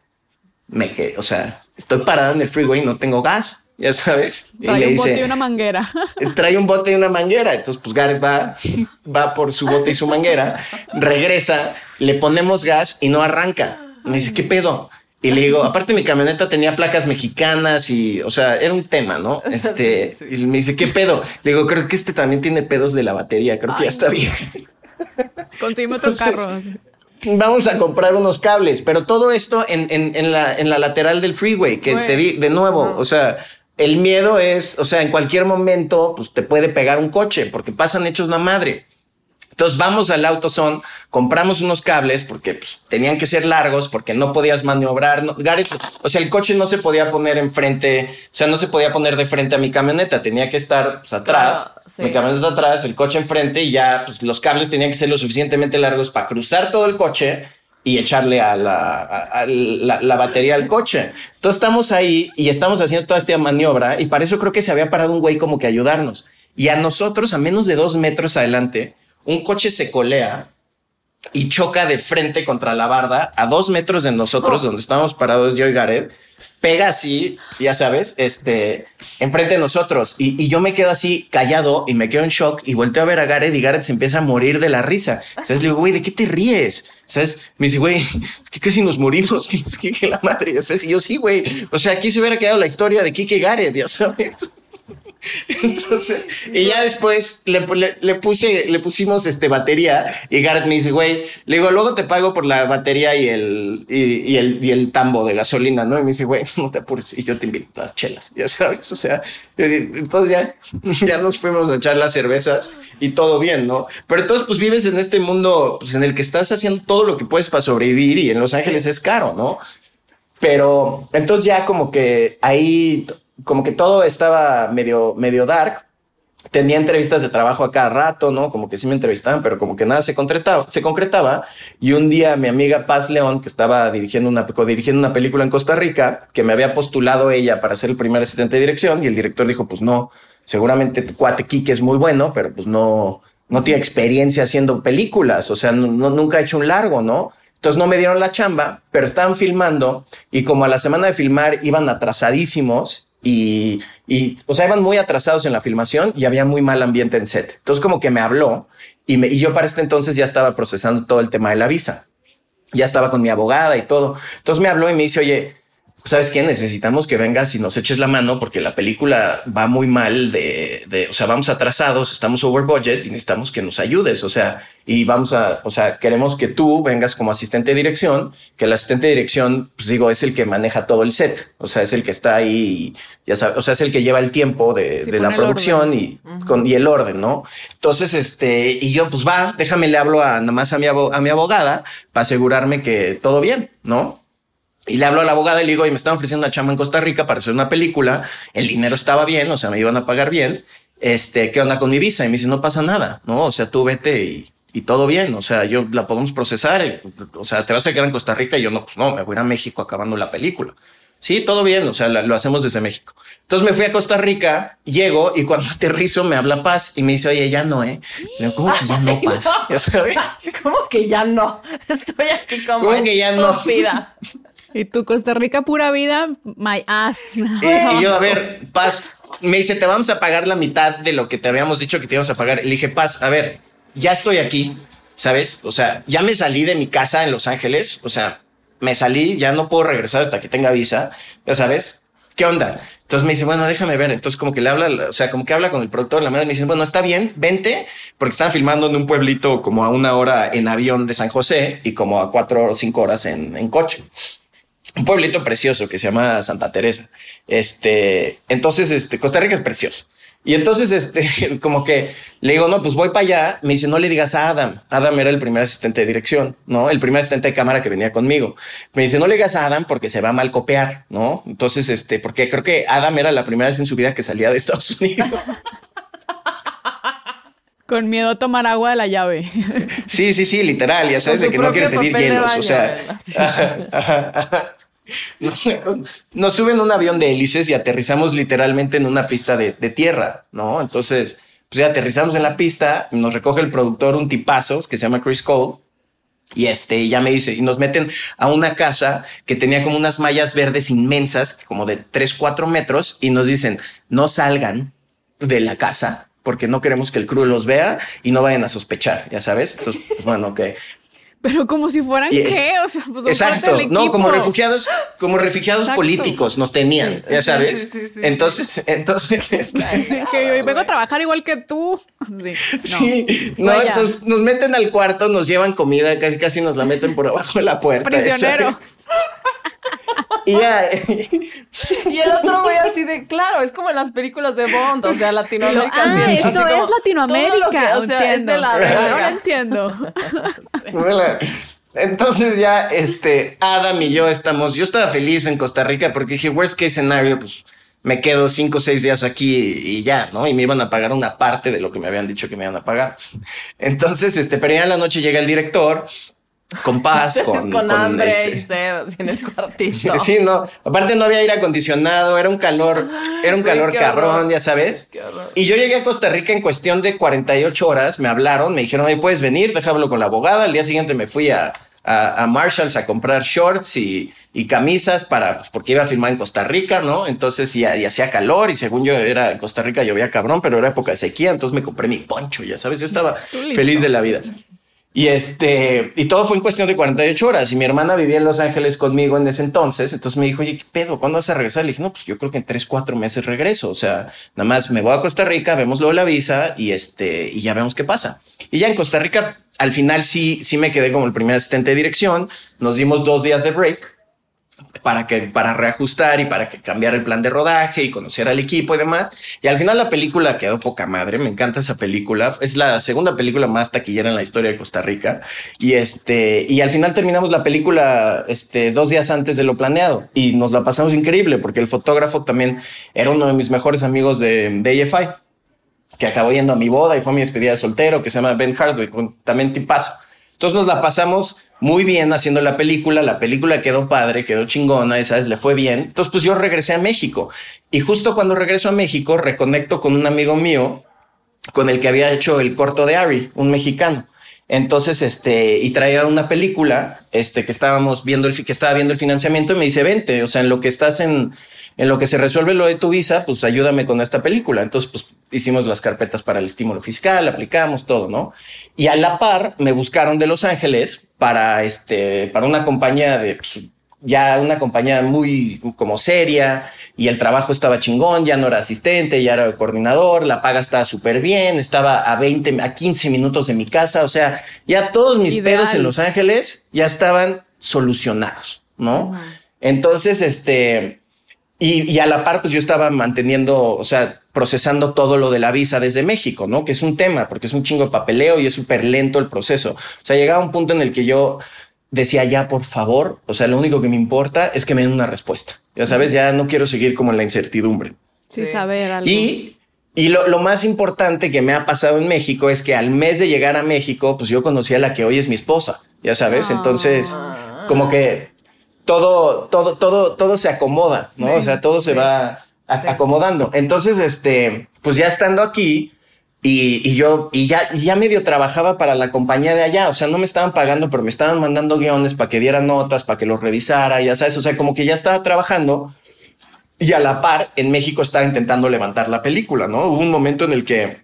[SPEAKER 6] me quedo, o sea, estoy parado en el freeway y no tengo gas. Ya sabes. Y
[SPEAKER 1] Trae
[SPEAKER 6] le
[SPEAKER 1] un bote y una manguera.
[SPEAKER 6] trae un bote y una manguera. Entonces, pues Gareth va, va por su bote y su manguera, regresa, le ponemos gas y no arranca. Me dice, ¿qué pedo? Y le digo, aparte mi camioneta tenía placas mexicanas y, o sea, era un tema, ¿no? *laughs* Este, y me dice, ¿qué pedo? Le digo, creo que este también tiene pedos de la batería, creo que ya está bien.
[SPEAKER 1] Conseguimos otro carro.
[SPEAKER 6] Vamos a comprar unos cables, pero todo esto en, en- en la, en la lateral del freeway, que te di de nuevo, o sea, el miedo es, o sea, en cualquier momento, pues te puede pegar un coche porque pasan hechos la madre. Entonces vamos al AutoZone, compramos unos cables porque pues, tenían que ser largos porque no podías maniobrar. No, Gareth, o sea, el coche no se podía poner enfrente, o sea, no se podía poner de frente a mi camioneta, tenía que estar pues, atrás,
[SPEAKER 3] Claro, sí.
[SPEAKER 6] mi camioneta atrás, el coche enfrente y ya pues, los cables tenían que ser lo suficientemente largos para cruzar todo el coche y echarle a la, a- la, batería al coche. Entonces estamos ahí y estamos haciendo toda esta maniobra y para eso creo que se había parado un güey como que ayudarnos. Y a nosotros, a menos de dos metros adelante, un coche se colea y choca de frente contra la barda a dos metros de nosotros, donde estábamos parados yo y Gareth, pega así, ya sabes, este, enfrente de nosotros. Y, y yo me quedo así callado y me quedo en shock y volteo a ver a Gareth y Gareth se empieza a morir de la risa. ¿Sabes? Le digo, güey, ¿de qué te ríes? ¿Sabes? Me dice, güey, es que casi nos morimos, *laughs* que qué, que la madre, ¿sabes? Y yo, sí, güey. O sea, aquí se hubiera quedado la historia de Kike Gareth, ya sabes. *laughs* Entonces, y ya después le, le- le puse, le pusimos este batería y Gareth me dice, güey, le digo, luego te pago por la batería y el, y, y el, y el tambo de gasolina, ¿no? Y me dice, güey, *laughs* no te apures y yo te invito las chelas, ya sabes, o sea, entonces ya, *laughs* ya nos fuimos a echar las cervezas y todo bien, ¿no? Pero entonces, pues vives en este mundo, pues en el que estás haciendo todo lo que puedes para sobrevivir y en Los Ángeles es caro, ¿no? Pero entonces ya como que ahí, como que todo estaba medio, medio dark. Tenía entrevistas de trabajo a cada rato, ¿no? Como que sí me entrevistaban, pero como que nada se concretaba, se concretaba. Y un día mi amiga Paz León, que estaba dirigiendo una, dirigiendo una película en Costa Rica, que me había postulado ella para ser el primer asistente de dirección, y el director dijo, pues no, seguramente tu cuate es muy bueno, pero pues no, no tiene experiencia haciendo películas, o sea, no, nunca ha hecho un largo, ¿no? Entonces no me dieron la chamba, pero estaban filmando y como a la semana de filmar iban atrasadísimos y, y, o sea, iban muy atrasados en la filmación y había muy mal ambiente en set. Entonces como que me habló y, y yo para este entonces ya estaba procesando todo el tema de la visa. Ya estaba con mi abogada y todo. Entonces me habló y me dice, oye, ¿sabes qué? Necesitamos que vengas y nos eches la mano porque la película va muy mal de, de, o sea, vamos atrasados, estamos over budget y necesitamos que nos ayudes, o sea, y vamos a, o sea, queremos que tú vengas como asistente de dirección, que el asistente de dirección, pues digo, es el que maneja todo el set, o sea, es el que está ahí, ya sabes, o sea, es el que lleva el tiempo de, de la producción y, con, y el orden, ¿no? Entonces, este, y yo, pues va, déjame le hablo a nada más a mi, a mi abogada para asegurarme que todo bien, ¿no? Y le hablo a la abogada y le digo, y me estaban ofreciendo una chamba en Costa Rica para hacer una película. El dinero estaba bien, o sea, me iban a pagar bien. Este, ¿qué onda con mi visa? Y me dice, no pasa nada, ¿no? O sea, tú vete y, y todo bien. O sea, yo la podemos procesar. O sea, te vas a quedar en Costa Rica y yo no, pues no, me voy a ir a México acabando la película. Sí, todo bien. O sea, lo hacemos desde México. Entonces me fui a Costa Rica, llego y cuando *laughs* aterrizo me habla Paz y me dice, oye, ya no, ¿eh? Le digo, ¿cómo que ya no, *laughs* Paz? *laughs* Ya sabes.
[SPEAKER 3] ¿Cómo que ya no? Estoy aquí como
[SPEAKER 6] ¿Cómo que ya no?
[SPEAKER 1] Y tu Costa Rica pura vida, my ass.
[SPEAKER 6] Y yo, a ver, Paz, me dice, te vamos a pagar la mitad de lo que te habíamos dicho que te íbamos a pagar. Le dije, Paz, a ver, ya estoy aquí, ¿sabes? O sea, ya me salí de mi casa en Los Ángeles, o sea, me salí, ya no puedo regresar hasta que tenga visa, ya sabes. ¿Qué onda? Entonces me dice, bueno, déjame ver. Entonces como que le habla, o sea, como que habla con el productor, la madre me dice, bueno, está bien, vente, porque están filmando en un pueblito como a una hora en avión de San José y como a cuatro o cinco horas en, en coche un pueblito precioso que se llama Santa Teresa. Este, entonces, este, Costa Rica es precioso. Y entonces, este, *laughs* como que le digo, no, pues voy para allá. Me dice, no le digas a Adam. Adam era el primer asistente de dirección, ¿no? El primer asistente de cámara que venía conmigo. Me dice, no le digas a Adam porque se va a mal copiar, ¿no? Entonces, este, porque creo que Adam era la primera vez en su vida que salía de Estados Unidos. *laughs*
[SPEAKER 1] Con miedo a tomar agua de la llave.
[SPEAKER 6] Sí, sí, sí, literal. Ya sabes de que no quiere pedir hielos. o sea, *laughs* nos, *laughs* nos suben un avión de hélices y aterrizamos literalmente en una pista de, tierra, ¿no? Entonces, pues ya aterrizamos en la pista, nos recoge el productor un tipazo que se llama Chris Cole. Y este ya me dice, y nos meten a una casa que tenía como unas mallas verdes inmensas, como de 3, 4 metros, y nos dicen, no salgan de la casa porque no queremos que el crew los vea y no vayan a sospechar, ya sabes. Entonces, pues bueno, ok.
[SPEAKER 1] Pero como si fueran
[SPEAKER 6] Y-
[SPEAKER 1] qué, o sea, pues
[SPEAKER 6] Exacto,
[SPEAKER 1] parte del
[SPEAKER 6] no, como refugiados, como refugiados
[SPEAKER 1] Exacto.
[SPEAKER 6] políticos nos tenían, ya sabes.
[SPEAKER 3] sí,
[SPEAKER 6] entonces, *laughs* entonces, este, *laughs*
[SPEAKER 1] Que yo vengo a trabajar igual que tú. Sí, no.
[SPEAKER 6] entonces nos meten al cuarto, nos llevan comida, casi casi nos la meten por abajo de la puerta.
[SPEAKER 1] Prisioneros.
[SPEAKER 6] Y ya,
[SPEAKER 3] Y el otro güey así de, claro, es como en las películas de Bond, o sea, Latinoamérica.
[SPEAKER 1] Ah,
[SPEAKER 3] así,
[SPEAKER 1] esto
[SPEAKER 3] así como
[SPEAKER 1] es Latinoamérica.
[SPEAKER 3] que- o sea, es de la
[SPEAKER 1] entiendo. Ahora
[SPEAKER 3] verga.
[SPEAKER 1] entiendo. *laughs*
[SPEAKER 6] Entonces ya, este, Adam y yo estamos, yo estaba feliz en Costa Rica porque dije, worst case scenario, pues me quedo cinco o seis días aquí y ya, ¿no? Y me iban a pagar una parte de lo que me habían dicho que me iban a pagar. Entonces, este, pero ya en la noche llega el director con paz, *laughs* con,
[SPEAKER 3] con,
[SPEAKER 6] con,
[SPEAKER 3] hambre
[SPEAKER 6] este,
[SPEAKER 3] y sed en el cuartito. *laughs*
[SPEAKER 6] Sí, no. Aparte no había aire acondicionado, era un calor, era un calor cabrón,
[SPEAKER 3] horror.
[SPEAKER 6] ya sabes.
[SPEAKER 3] Qué.
[SPEAKER 6] Y yo llegué a Costa Rica en cuestión de 48 horas, me hablaron, me dijeron, oye, puedes venir, déjalo con la abogada. Al día siguiente me fui a, a, a Marshalls a comprar shorts y, y camisas para, pues, porque iba a filmar en Costa Rica, ¿no? Entonces, y, y hacía calor y según yo era en Costa Rica llovía cabrón, pero era época de sequía, entonces me compré mi poncho, ya sabes, yo estaba feliz de la vida. Y este, y todo fue en cuestión de 48 horas. Y mi hermana vivía en Los Ángeles conmigo en ese entonces. Entonces me dijo, oye, ¿qué pedo? ¿Cuándo vas a regresar? Le dije, no, pues yo creo que en tres, cuatro meses regreso. O sea, nada más me voy a Costa Rica, vemos luego la visa y este, y ya vemos qué pasa. Y ya en Costa Rica, al final sí, sí me quedé como el primer asistente de dirección. Nos dimos dos días de break. Para que para reajustar y para que cambiara el plan de rodaje y conocer al equipo y demás. Y al final la película quedó poca madre, me encanta esa película, es la segunda película más taquillera en la historia de Costa Rica y este y al final terminamos la película este dos días antes de lo planeado y nos la pasamos increíble porque el fotógrafo también era uno de mis mejores amigos de, de AFI que acabó yendo a mi boda y fue mi despedida de soltero que se llama Ben Hardwick, también tipazo. Entonces nos la pasamos muy bien haciendo la película, la película quedó padre, quedó chingona, y sabes, le fue bien. Entonces, pues yo regresé a México y justo cuando regreso a México, reconecto con un amigo mío con el que había hecho el corto de Ari, un mexicano. Entonces, este, y traía una película, este, que estábamos viendo el, que estaba viendo el financiamiento y me dice, vente, o sea, en lo que estás en, en lo que se resuelve lo de tu visa, pues ayúdame con esta película. Entonces, pues hicimos las carpetas para el estímulo fiscal, aplicamos todo, ¿no? Y a la par me buscaron de Los Ángeles para este, para una compañía de pues, ya una compañía muy como seria y el trabajo estaba chingón, ya no era asistente, ya era coordinador, la paga estaba súper bien, estaba a 20, a 15 minutos de mi casa, o sea, ya todos mis pedos en Los Ángeles ya estaban solucionados, ¿no? Entonces, este, y, y, a la par, pues yo estaba manteniendo, o sea, procesando todo lo de la visa desde México, ¿no? Que es un tema, porque es un chingo de papeleo y es súper lento el proceso. O sea, llegaba un punto en el que yo decía, ya, por favor, o sea, lo único que me importa es que me den una respuesta. Ya sabes, ya no quiero seguir como en la incertidumbre.
[SPEAKER 1] Sí, saber algo.
[SPEAKER 6] Y, y lo, lo, más importante que me ha pasado en México es que al mes de llegar a México, pues yo conocí a la que hoy es mi esposa, ya sabes, entonces como que todo, todo, todo, todo se acomoda, ¿no? Sí, o sea, todo se va sí. acomodando. Entonces, este, pues ya estando aquí y, y yo, y ya, y ya medio trabajaba para la compañía de allá, o sea, no me estaban pagando, pero me estaban mandando guiones para que diera notas, para que los revisara, ya sabes, o sea, como que ya estaba trabajando y a la par en México estaba intentando levantar la película, ¿no? Hubo un momento en el que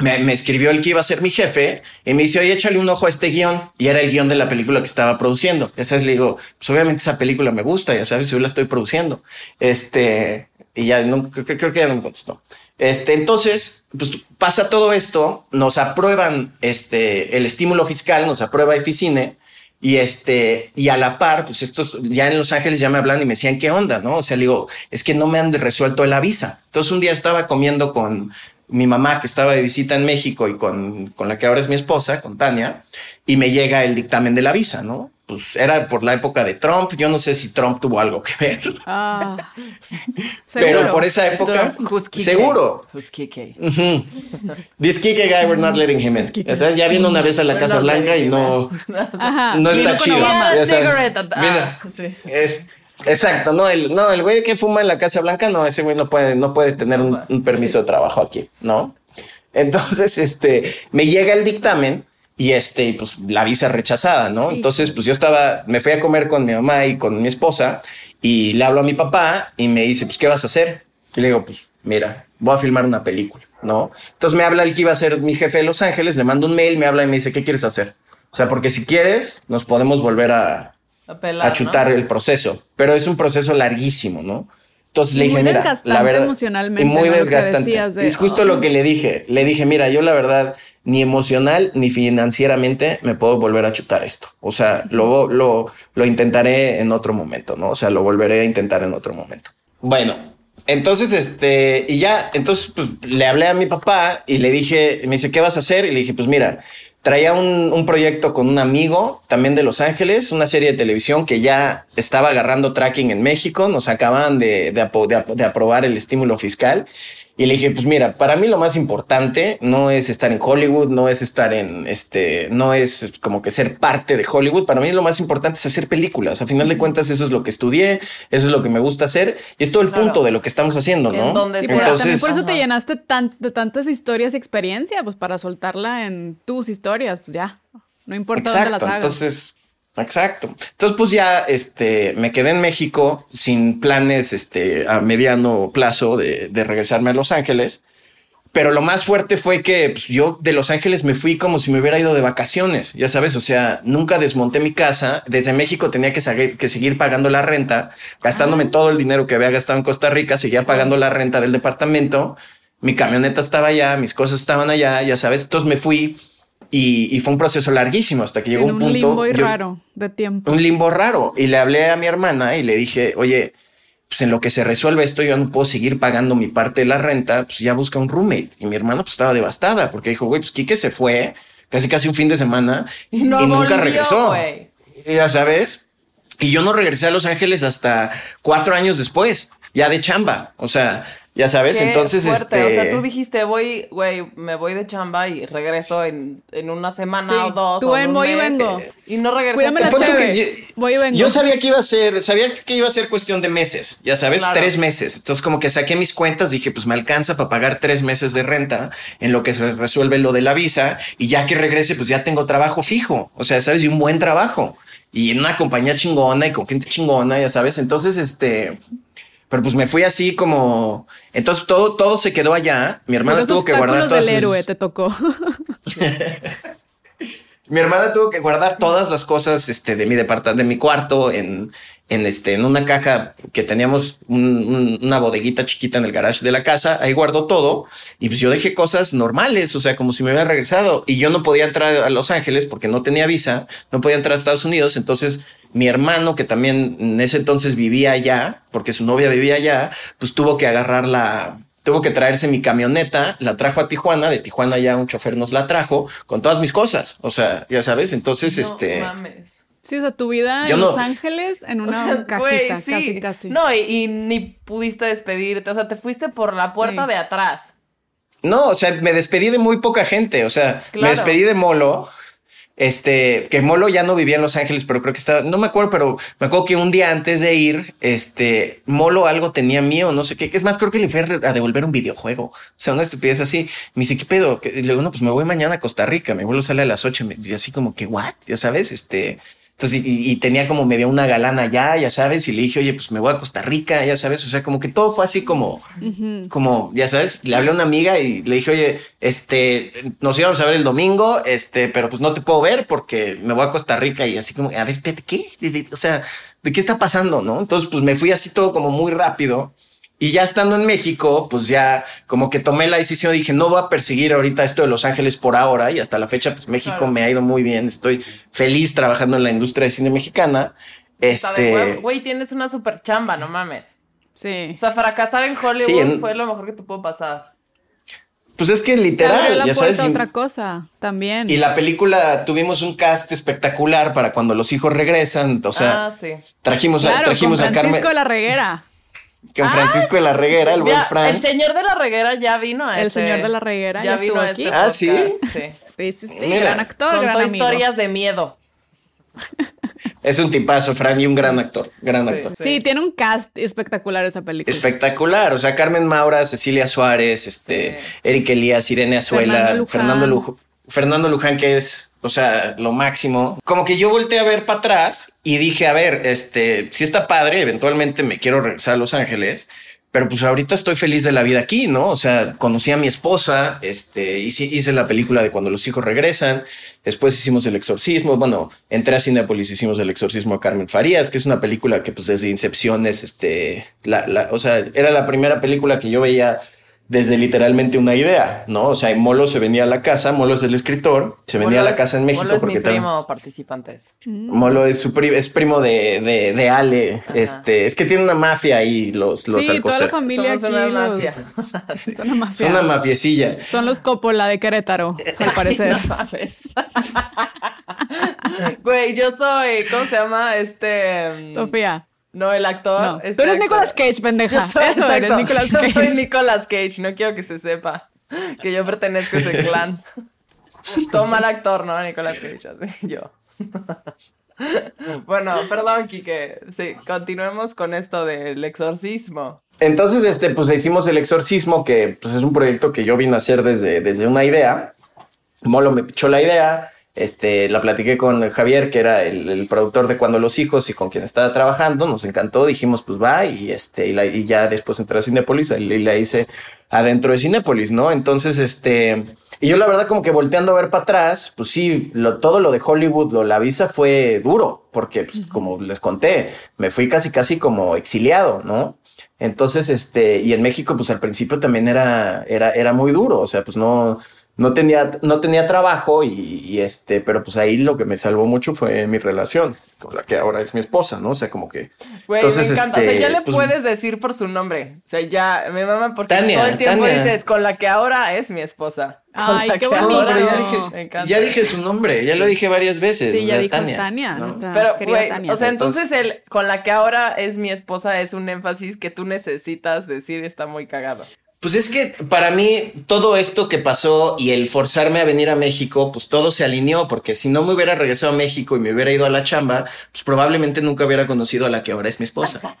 [SPEAKER 6] me, escribió el que iba a ser mi jefe y me dice, oye, échale un ojo a este guion. Y era el guion de la película que estaba produciendo. Ya sabes, le digo, pues obviamente esa película me gusta, ya sabes, yo la estoy produciendo. Este, y ya no, creo, creo que ya no me contestó. Este, entonces, pues pasa todo esto, nos aprueban este, el estímulo fiscal, nos aprueba Eficine. Y este, y a la par, pues estos ya en Los Ángeles ya me hablan y me decían qué onda, no? O sea, le digo, es que no me han resuelto la visa. Entonces un día estaba comiendo con, mi mamá que estaba de visita en México y con, con la que ahora es mi esposa, con Tania, y me llega el dictamen de la visa, ¿no? Pues era por la época de Trump. Yo no sé si Trump tuvo algo que ver. Ah, *laughs* Pero por esa época, seguro. Uh -huh. This Kike guy, we're not letting him in. Ya, sabes, ya vino una vez a la Casa Blanca y no, *laughs* Ajá. no está chido. Ya ah, sí, sí. Es, Exacto, no, el, no, el güey que fuma en la Casa Blanca, no, ese güey no puede, no puede tener un, un permiso sí. de trabajo aquí, ¿no? Entonces, este, me llega el dictamen y este, pues la visa rechazada, ¿no? Entonces, pues yo estaba, me fui a comer con mi mamá y con mi esposa y le hablo a mi papá y me dice, pues, ¿qué vas a hacer? Y le digo, pues, mira, voy a filmar una película, ¿no? Entonces me habla el que iba a ser mi jefe de Los Ángeles, le mando un mail, me habla y me dice, ¿qué quieres hacer? O sea, porque si quieres, nos podemos volver a, A chutar ¿no? el proceso, pero es un proceso larguísimo, ¿no? Entonces le dije, mira, la verdad,
[SPEAKER 1] emocionalmente,
[SPEAKER 6] y muy
[SPEAKER 1] ¿no?
[SPEAKER 6] desgastante. De, es justo oh. lo que le dije. Le dije, mira, yo la verdad, ni emocional ni financieramente me puedo volver a chutar esto. O sea, lo, lo, lo intentaré en otro momento, ¿no? O sea, lo volveré a intentar en otro momento. Bueno, entonces, este, y ya, entonces, pues le hablé a mi papá y le dije, me dice, ¿qué vas a hacer? Y le dije, pues mira, traía un, un, proyecto con un amigo también de Los Ángeles, una serie de televisión que ya estaba agarrando tracking en México, nos acaban de, de, de, de aprobar el estímulo fiscal. Y le dije, pues mira, para mí lo más importante no es estar en Hollywood, no es estar en este, no es como que ser parte de Hollywood. Para mí lo más importante es hacer películas. A final de cuentas, eso es lo que estudié, eso es lo que me gusta hacer y es todo el claro. punto de lo que estamos haciendo, ¿no?
[SPEAKER 1] Sí, Entonces, por eso te llenaste tan, de tantas historias y experiencia, pues para soltarla en tus historias, pues ya, no importa
[SPEAKER 6] Exacto,
[SPEAKER 1] dónde las hagas.
[SPEAKER 6] Entonces, Exacto. Entonces, pues ya este, me quedé en México sin planes este, a mediano plazo de, de regresarme a Los Ángeles. Pero lo más fuerte fue que pues, yo de Los Ángeles me fui como si me hubiera ido de vacaciones, ya sabes, o sea, nunca desmonté mi casa. Desde México tenía que, seguir, que seguir pagando la renta, gastándome ah. todo el dinero que había gastado en Costa Rica, seguía pagando la renta del departamento. Mi camioneta estaba allá, mis cosas estaban allá, ya sabes. Entonces me fui Y, y fue un proceso larguísimo hasta que llegó
[SPEAKER 1] en
[SPEAKER 6] un
[SPEAKER 1] un
[SPEAKER 6] punto.
[SPEAKER 1] limbo y
[SPEAKER 6] yo-
[SPEAKER 1] raro de tiempo.
[SPEAKER 6] un limbo raro. Y le hablé a mi hermana y le dije, oye, pues en lo que se resuelve esto, yo no puedo seguir pagando mi parte de la renta, pues ya busca un roommate. Y mi hermana pues estaba devastada porque dijo, güey, pues Quique se fue casi casi un fin de semana y,
[SPEAKER 3] no
[SPEAKER 6] nunca
[SPEAKER 3] volvió,
[SPEAKER 6] regresó.
[SPEAKER 3] güey.
[SPEAKER 6] Ya sabes. Y yo no regresé a Los Ángeles hasta cuatro años después, ya de chamba. O sea, ya sabes,
[SPEAKER 3] Qué
[SPEAKER 6] entonces
[SPEAKER 3] fuerte.
[SPEAKER 6] este...
[SPEAKER 3] O sea, tú dijiste, voy, güey, me voy de chamba y regreso en, en una semana
[SPEAKER 1] Sí,
[SPEAKER 3] o dos.
[SPEAKER 1] tú
[SPEAKER 3] o
[SPEAKER 1] en
[SPEAKER 3] un
[SPEAKER 1] voy y vengo.
[SPEAKER 3] Y no regresaste.
[SPEAKER 1] Cuídame la
[SPEAKER 6] que yo-
[SPEAKER 1] Voy y vengo.
[SPEAKER 6] Yo sabía que iba a ser, sabía que iba a ser cuestión de meses, ya sabes,
[SPEAKER 3] Claro.
[SPEAKER 6] tres meses. Entonces, como que saqué mis cuentas, dije, pues me alcanza para pagar tres meses de renta en lo que se resuelve lo de la visa y ya que regrese, pues ya tengo trabajo fijo, o sea, sabes, y un buen trabajo y en una compañía chingona y con gente chingona, ya sabes. Entonces, este, pero pues me fui así como, entonces todo, todo se quedó allá. Mi hermana tuvo que guardar todas
[SPEAKER 1] del
[SPEAKER 6] mis-
[SPEAKER 1] héroe te tocó. *laughs* *laughs*
[SPEAKER 6] Mi hermana tuvo que guardar todas las cosas este, de mi departamento, de mi cuarto, en, en, este, en una caja que teníamos un- un- una bodeguita chiquita en el garage de la casa. Ahí guardó todo y pues yo dejé cosas normales, o sea, como si me hubiera regresado. Y yo no podía entrar a Los Ángeles porque no tenía visa, no podía entrar a Estados Unidos. Entonces mi hermano, que también en ese entonces vivía allá, porque su novia vivía allá, pues tuvo que agarrar la, tuvo que traerse mi camioneta, la trajo a Tijuana, de Tijuana ya un chofer nos la trajo con todas mis cosas. O sea, ya sabes, entonces
[SPEAKER 3] No
[SPEAKER 6] este...
[SPEAKER 3] mames.
[SPEAKER 1] Sí, o sea, tu vida
[SPEAKER 6] Yo
[SPEAKER 1] en
[SPEAKER 6] no-
[SPEAKER 1] Los Ángeles en
[SPEAKER 3] O
[SPEAKER 1] una
[SPEAKER 3] sea,
[SPEAKER 1] cajita,
[SPEAKER 3] güey,
[SPEAKER 1] casi, casi.
[SPEAKER 3] No, y, y ni pudiste despedirte. O sea, te fuiste por la puerta
[SPEAKER 1] Sí.
[SPEAKER 3] de atrás.
[SPEAKER 6] No, o sea, me despedí de muy poca gente. O sea, me despedí de Molo. Este, que Molo ya no vivía en Los Ángeles, pero creo que estaba, no me acuerdo, pero me acuerdo que un día antes de ir, este, Molo algo tenía mío, no sé qué, es más, creo que le fue a devolver un videojuego. O sea, una estupidez así. Me dice, ¿qué pedo? Y le digo, no, pues me voy mañana a Costa Rica, mi vuelo sale a las 8, y así como que, ¿what? Ya sabes, este, entonces, y, y tenía como medio una galana ya, ya sabes, y le dije, oye, pues me voy a Costa Rica, ya sabes, o sea, como que todo fue así como, como, ya sabes, le hablé a una amiga y le dije, oye, este, nos íbamos a ver el domingo, este, pero pues no te puedo ver porque me voy a Costa Rica y así como, a ver, ¿de qué? ¿De- de- o sea, ¿de qué está pasando? ¿No? Entonces, pues me fui así todo como muy rápido. Y ya estando en México, pues ya como que tomé la decisión, dije, no voy a perseguir ahorita esto de Los Ángeles por ahora y hasta la fecha, pues México
[SPEAKER 3] Claro.
[SPEAKER 6] me ha ido muy bien, estoy feliz trabajando en la industria de cine mexicana. Este,
[SPEAKER 3] Güey, tienes una super chamba, no mames.
[SPEAKER 1] Sí.
[SPEAKER 3] O sea, fracasar en Hollywood
[SPEAKER 6] Sí, en-
[SPEAKER 3] fue lo mejor que te pudo pasar.
[SPEAKER 6] pues es que literal,
[SPEAKER 1] la
[SPEAKER 6] ya sabes.
[SPEAKER 1] puerta a
[SPEAKER 6] y-
[SPEAKER 1] otra cosa también.
[SPEAKER 6] Y la película tuvimos un cast espectacular para cuando los hijos regresan. O sea,
[SPEAKER 3] ah, sí.
[SPEAKER 6] trajimos, a,
[SPEAKER 1] claro,
[SPEAKER 6] trajimos
[SPEAKER 1] con
[SPEAKER 6] a Carmen,
[SPEAKER 1] de la Reguera.
[SPEAKER 6] Con Francisco de la Reguera, el buen
[SPEAKER 3] Ya,
[SPEAKER 6] Fran.
[SPEAKER 3] el señor de la reguera ya vino a
[SPEAKER 1] El
[SPEAKER 3] este-
[SPEAKER 1] señor de la reguera ya
[SPEAKER 3] vino
[SPEAKER 1] estuvo
[SPEAKER 3] a
[SPEAKER 1] aquí.
[SPEAKER 3] este
[SPEAKER 6] Ah, ¿sí?
[SPEAKER 3] sí.
[SPEAKER 1] Sí, sí, sí.
[SPEAKER 6] Mira,
[SPEAKER 1] gran actor, gran
[SPEAKER 3] Contó
[SPEAKER 1] amigo.
[SPEAKER 3] historias de miedo.
[SPEAKER 6] Es un tipazo, Fran, y un gran actor. Gran
[SPEAKER 3] Sí.
[SPEAKER 6] actor.
[SPEAKER 1] Sí, tiene un cast espectacular esa película.
[SPEAKER 6] Espectacular. O sea, Carmen Maura, Cecilia Suárez, este, Eric Elías, Irene Azuela,
[SPEAKER 1] Fernando Luján.
[SPEAKER 6] Fernando Luján. Fernando Luján, que es, o sea, lo máximo. Como que yo volteé a ver para atrás y dije, a ver, este, si está padre, eventualmente me quiero regresar a Los Ángeles, pero pues ahorita estoy feliz de la vida aquí, ¿no? O sea, conocí a mi esposa, este, hice, la película de cuando los hijos regresan, después hicimos El Exorcismo, bueno, entré a Cinepolis, hicimos El Exorcismo a Carmen Farías, que es una película que pues desde Incepción es, este, la, la, o sea, era la primera película que yo veía desde literalmente una idea, ¿no? O sea, Molo se venía a la casa, Molo es el escritor, se venía a la
[SPEAKER 3] Molo
[SPEAKER 6] casa en México
[SPEAKER 3] Molo es mi
[SPEAKER 6] porque también-
[SPEAKER 3] primo participantes.
[SPEAKER 6] Molo es su pri- es primo de, de, de Ale, este, es que tiene una mafia ahí los, los
[SPEAKER 1] sí, toda
[SPEAKER 6] Alcocer.
[SPEAKER 1] la familia
[SPEAKER 3] Somos
[SPEAKER 1] aquí.
[SPEAKER 3] una
[SPEAKER 1] los-
[SPEAKER 3] mafia. *laughs* Sí.
[SPEAKER 1] Son una mafia.
[SPEAKER 6] Son una mafiecilla.
[SPEAKER 1] Son los Coppola de Querétaro, al *laughs* parecer. *laughs*
[SPEAKER 3] Güey, yo soy, ¿cómo se llama? Este.
[SPEAKER 1] Sofía.
[SPEAKER 3] No, el actor.
[SPEAKER 1] No.
[SPEAKER 3] este
[SPEAKER 1] Tú eres
[SPEAKER 3] actor.
[SPEAKER 1] Nicolas Cage, pendeja.
[SPEAKER 3] Yo soy,
[SPEAKER 1] Eso eres
[SPEAKER 3] exacto.
[SPEAKER 1] Nicolas
[SPEAKER 3] Yo
[SPEAKER 1] Cage.
[SPEAKER 3] soy Nicolas Cage. No quiero que se sepa que yo pertenezco a ese clan. Toma el actor, ¿no? Nicolas Cage. así, yo. Bueno, perdón, Kike. Sí, continuemos con esto del exorcismo.
[SPEAKER 6] Entonces, este, pues hicimos el exorcismo, que pues, es un proyecto que yo vine a hacer desde, desde una idea. Molo me pichó la idea. Este, la platiqué con Javier, que era el, el productor de Cuando los Hijos y con quien estaba trabajando. Nos encantó, dijimos, pues va, y este, y, la- y ya después entré a Cinépolis y, la hice adentro de Cinépolis, ¿no? Entonces, este, y yo la verdad, como que volteando a ver para atrás, pues sí, lo, todo lo de Hollywood, lo, la visa fue duro, porque, pues, como les conté, me fui casi, casi como exiliado, ¿no? Entonces, este, y en México, pues al principio también era, era, era muy duro, o sea, pues no, no tenía, no tenía trabajo y, y, este, pero pues ahí lo que me salvó mucho fue mi relación con la que ahora es mi esposa, ¿no? O sea, como que.
[SPEAKER 3] Güey,
[SPEAKER 6] entonces,
[SPEAKER 3] me encanta. o sea,
[SPEAKER 6] este,
[SPEAKER 3] ya le
[SPEAKER 6] pues,
[SPEAKER 3] puedes decir por su nombre. O sea, ya, mi mamá, porque
[SPEAKER 6] Tania,
[SPEAKER 3] todo el tiempo
[SPEAKER 6] Tania.
[SPEAKER 3] dices, con la que ahora es mi esposa. *laughs* Con
[SPEAKER 1] Ay, qué
[SPEAKER 3] que
[SPEAKER 1] bonito.
[SPEAKER 6] No, pero ya dije,
[SPEAKER 3] Me encanta.
[SPEAKER 6] ya dije su nombre, ya lo dije varias veces.
[SPEAKER 1] Sí,
[SPEAKER 6] o
[SPEAKER 1] ya
[SPEAKER 6] sea,
[SPEAKER 1] dijo
[SPEAKER 6] Tania,
[SPEAKER 1] Tania,
[SPEAKER 6] ¿no?
[SPEAKER 1] nuestra
[SPEAKER 3] Pero, güey,
[SPEAKER 1] Tania.
[SPEAKER 3] o sea, entonces,
[SPEAKER 6] Entonces-
[SPEAKER 3] el con la que ahora es mi esposa es un énfasis que tú necesitas decir está muy cagado.
[SPEAKER 6] Pues es que para mí todo esto que pasó y el forzarme a venir a México, pues todo se alineó, porque si no me hubiera regresado a México y me hubiera ido a la chamba, pues probablemente nunca hubiera conocido a la que ahora es mi esposa. *laughs*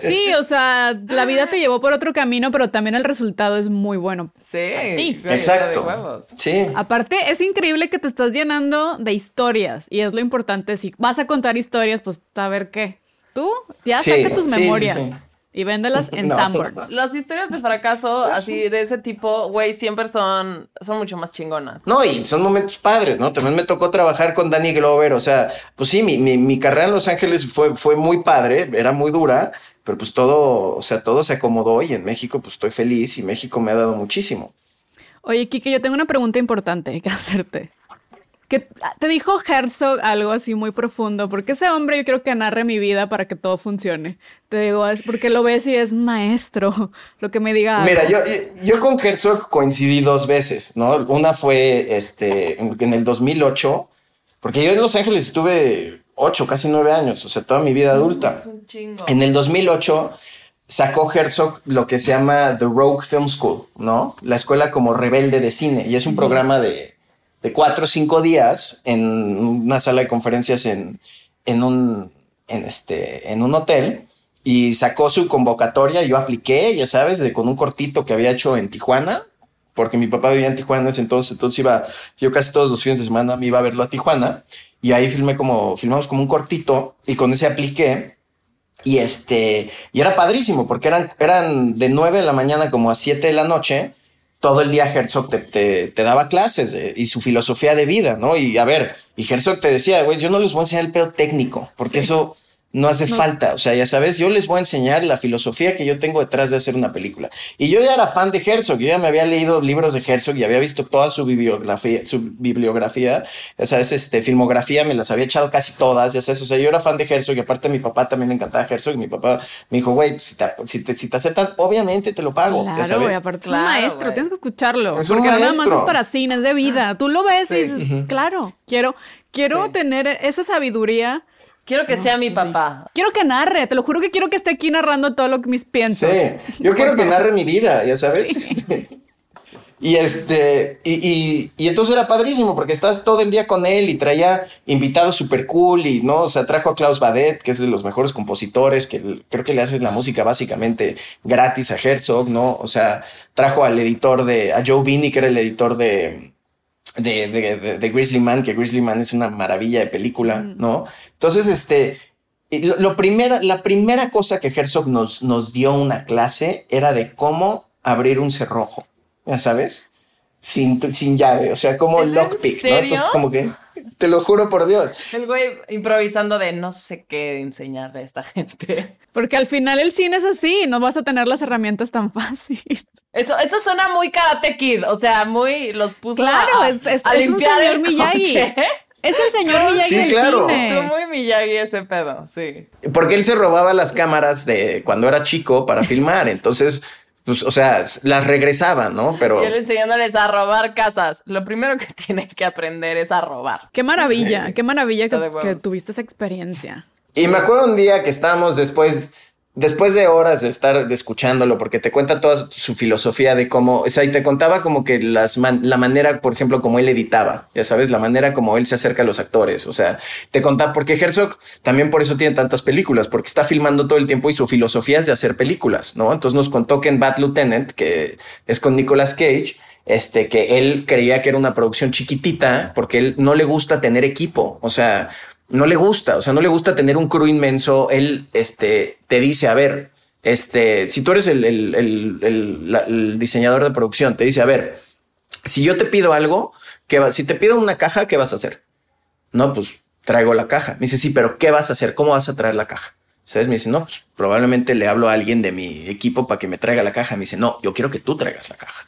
[SPEAKER 1] Sí, o sea, la vida te llevó por otro camino, pero también el resultado es muy bueno.
[SPEAKER 3] Sí.
[SPEAKER 1] ti.
[SPEAKER 3] güey,
[SPEAKER 6] Exacto. Sí.
[SPEAKER 1] Aparte, es increíble que te estás llenando de historias y es lo importante. Si vas a contar historias, pues saber qué. Tú ya
[SPEAKER 6] Sí,
[SPEAKER 1] saca tus
[SPEAKER 6] sí, sí,
[SPEAKER 1] memorias
[SPEAKER 6] sí.
[SPEAKER 1] Y véndelas en *laughs*
[SPEAKER 6] No.
[SPEAKER 1] Sanborns.
[SPEAKER 3] Las historias de fracaso así de ese tipo, güey, siempre son, son mucho más chingonas.
[SPEAKER 6] No, y son momentos padres, ¿no? También me tocó trabajar con Danny Glover, o sea, pues sí, mi, mi, mi carrera en Los Ángeles fue, fue muy padre, era muy dura, pero pues todo, o sea, todo se acomodó y en México pues estoy feliz y México me ha dado muchísimo.
[SPEAKER 1] Oye, Kike, yo tengo una pregunta importante que *laughs* hacerte. Que te dijo Herzog algo así muy profundo, porque ese hombre yo creo que narre mi vida para que todo funcione. Te digo, es porque lo ves y es maestro, *laughs* lo que me diga.
[SPEAKER 6] Mira, yo, yo- con Herzog coincidí dos veces, ¿no? Una fue este, en, en el 2008, porque yo en Los Ángeles estuve ocho, casi nueve años, o sea, toda mi vida adulta.
[SPEAKER 3] Es un chingo.
[SPEAKER 6] En el 2008 sacó Herzog lo que se llama The Rogue Film School, ¿no? La escuela como rebelde de cine. Y es un programa de, de cuatro o cinco días en una sala de conferencias en, en, un, en, este, en un hotel. Y sacó su convocatoria. Yo apliqué, ya sabes, con un cortito que había hecho en Tijuana. Porque mi papá vivía en Tijuana en entonces, entonces iba, yo casi todos los fines de semana me iba a verlo a Tijuana y ahí filmé como, filmamos como un cortito y con ese apliqué y este, y era padrísimo porque eran, eran de 9 de la mañana como a 7 de la noche. Todo el día Herzog te, te, te daba clases de- y su filosofía de vida, ¿no? Y a ver, y Herzog te decía, güey, yo no les voy a enseñar el pedo técnico porque eso no hace falta. O sea, ya sabes, yo les voy a enseñar la filosofía que yo tengo detrás de hacer una película. Y yo ya era fan de Herzog, yo ya me había leído libros de Herzog y había visto toda su bibliografía, su bibliografía, ya sabes, este, filmografía, me las había echado casi todas, ya sabes, o sea, yo era fan de Herzog y aparte mi papá también le encantaba Herzog y mi papá me dijo, güey, si te, si, te, si te aceptan, obviamente te lo pago, ya
[SPEAKER 1] Claro,
[SPEAKER 6] sabes.
[SPEAKER 1] aparte
[SPEAKER 3] Claro,
[SPEAKER 1] es un maestro, tienes que escucharlo.
[SPEAKER 6] Es un
[SPEAKER 1] porque no nada más
[SPEAKER 6] maestro.
[SPEAKER 1] es para cine, es de vida. Tú lo ves y dices, claro, quiero, quiero
[SPEAKER 3] Sí.
[SPEAKER 1] tener esa sabiduría.
[SPEAKER 3] Quiero que sea mi papá.
[SPEAKER 1] Quiero que narre, te lo juro que quiero que esté aquí narrando todo lo que mis piensos.
[SPEAKER 6] Sí, yo *laughs* quiero que narre mi vida, ya sabes. *laughs* Este, y este, y, y, y entonces era padrísimo porque estás todo el día con él y traía invitados super cool y no, o sea, trajo a Klaus Badet, que es de los mejores compositores, que creo que le hace la música básicamente gratis a Herzog, ¿no? O sea, trajo al editor de, a Joe Bini, que era el editor de, de, de, de- de Grizzly Man, que Grizzly Man es una maravilla de película, ¿no? Entonces, este, lo, lo primera, la primera cosa que Herzog nos, nos dio una clase era de cómo abrir un cerrojo, ya sabes, sin, sin llave, o sea, como
[SPEAKER 3] ¿Es en
[SPEAKER 6] lockpick, ¿no? Entonces, como que, te lo juro por Dios.
[SPEAKER 3] El güey improvisando de no sé qué enseñarle a esta gente.
[SPEAKER 1] Porque al final el cine es así, no vas a tener las herramientas tan fácil.
[SPEAKER 3] Eso, eso suena muy Karate Kid, o sea, muy los puso
[SPEAKER 1] Claro,
[SPEAKER 3] a,
[SPEAKER 1] es- es-
[SPEAKER 3] a
[SPEAKER 1] es un
[SPEAKER 3] limpiar
[SPEAKER 1] señor
[SPEAKER 3] el
[SPEAKER 1] Miyagi.
[SPEAKER 3] coche.
[SPEAKER 1] Es el señor Miyagi
[SPEAKER 6] Sí,
[SPEAKER 1] del
[SPEAKER 6] claro.
[SPEAKER 1] cine.
[SPEAKER 3] Estuvo muy Miyagi ese pedo, sí.
[SPEAKER 6] Porque él se robaba las cámaras de cuando era chico para filmar, entonces, pues, o sea, las regresaba, ¿no? Pero...
[SPEAKER 3] Y él enseñándoles a robar casas. Lo primero que *laughs* tienen que aprender es a robar.
[SPEAKER 1] Qué maravilla, qué maravilla que tuviste esa experiencia.
[SPEAKER 6] Y me acuerdo un día que estábamos después, después de horas de estar de escuchándolo, porque te cuenta toda su filosofía de cómo, o sea, y te contaba como que las man- la manera, por ejemplo, como él editaba, ya sabes, la manera como él se acerca a los actores, o sea, te contaba, porque Herzog también por eso tiene tantas películas, porque está filmando todo el tiempo y su filosofía es de hacer películas, ¿no? Entonces nos contó que en Bad Lieutenant, que es con Nicolas Cage, este, que él creía que era una producción chiquitita porque él no le gusta tener equipo, o sea, no le gusta, o sea, no le gusta tener un crew inmenso. Él, este, te dice, a ver, este, si tú eres el, el- el- diseñador de producción, te dice, a ver, si yo te pido algo, ¿qué va? Si te pido una caja, ¿qué vas a hacer? No, pues traigo la caja. Me dice, sí, pero ¿qué vas a hacer? ¿Cómo vas a traer la caja? ¿Sabes? Me dice, no, pues probablemente le hablo a alguien de mi equipo para que me traiga la caja. Me dice, no, yo quiero que tú traigas la caja.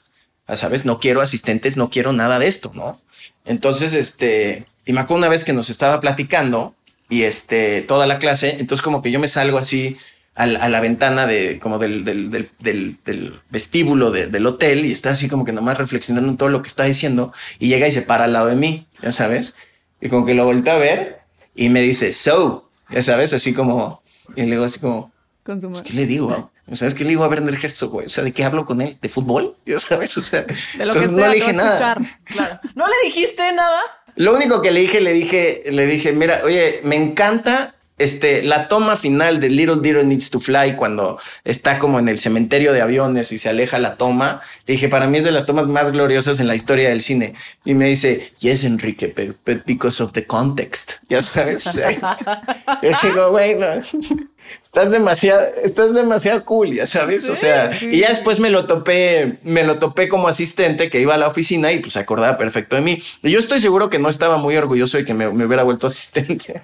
[SPEAKER 6] Ya ¿sabes? No quiero asistentes, no quiero nada de esto, ¿no? Entonces, este, y me acuerdo una vez que nos estaba platicando y este, toda la clase, entonces como que yo me salgo así a la, a la ventana de, como del, del, del, vestíbulo de- del hotel y está así como que nomás reflexionando en todo lo que está diciendo y llega y se para al lado de mí, ya sabes, y como que lo volteé a ver y me dice, so, ya sabes, así como, y le digo así como,
[SPEAKER 1] Consumar.
[SPEAKER 6] ¿qué le digo? O sea, es que le digo a Werner Herzog, güey. O sea, ¿de qué hablo con él? ¿De fútbol? *laughs* Ya sabes, o sea,
[SPEAKER 1] De lo que
[SPEAKER 6] entonces
[SPEAKER 1] sea,
[SPEAKER 6] no le dije nada.
[SPEAKER 1] escuchar.
[SPEAKER 3] Claro. ¿No le dijiste nada?
[SPEAKER 6] Lo único que le dije, le dije, le dije, mira, oye, me encanta este, la toma final de Little Deer Needs to Fly cuando está como en el cementerio de aviones y se aleja la toma. Le dije, para mí es de las tomas más gloriosas en la historia del cine. Y me dice, yes, Enrique, but, but because of the context. *laughs* Ya sabes. *laughs* Yo digo, güey, no, *laughs* estás demasiado, estás demasiado cool, ya sabes. o sea, y ya después me lo topé, me lo topé como asistente que iba a la oficina y pues se acordaba perfecto de mí. Y yo estoy seguro que no estaba muy orgulloso de que me, me hubiera vuelto asistente.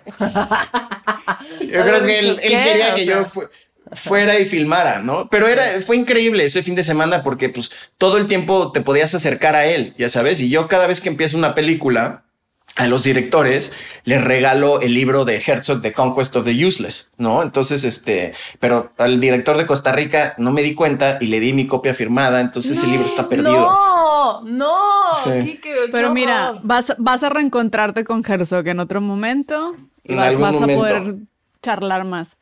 [SPEAKER 6] *laughs* yo creo que él, él quería
[SPEAKER 3] O
[SPEAKER 6] que
[SPEAKER 3] sea.
[SPEAKER 6] yo fu- fuera y filmara, ¿no? Pero era, fue increíble ese fin de semana porque pues todo el tiempo te podías acercar a él, ya sabes. Y yo cada vez que empiezo una película, a los directores les regalo el libro de Herzog, The Conquest of the Useless, ¿no? Entonces, este, pero al director de Costa Rica no me di cuenta y le di mi copia firmada, entonces el libro está perdido.
[SPEAKER 3] No, no,
[SPEAKER 6] Sí.
[SPEAKER 3] Kike,
[SPEAKER 1] Pero mira, vas, vas a reencontrarte con Herzog en otro momento y
[SPEAKER 6] En
[SPEAKER 1] vas,
[SPEAKER 6] algún
[SPEAKER 1] vas a poder charlar más.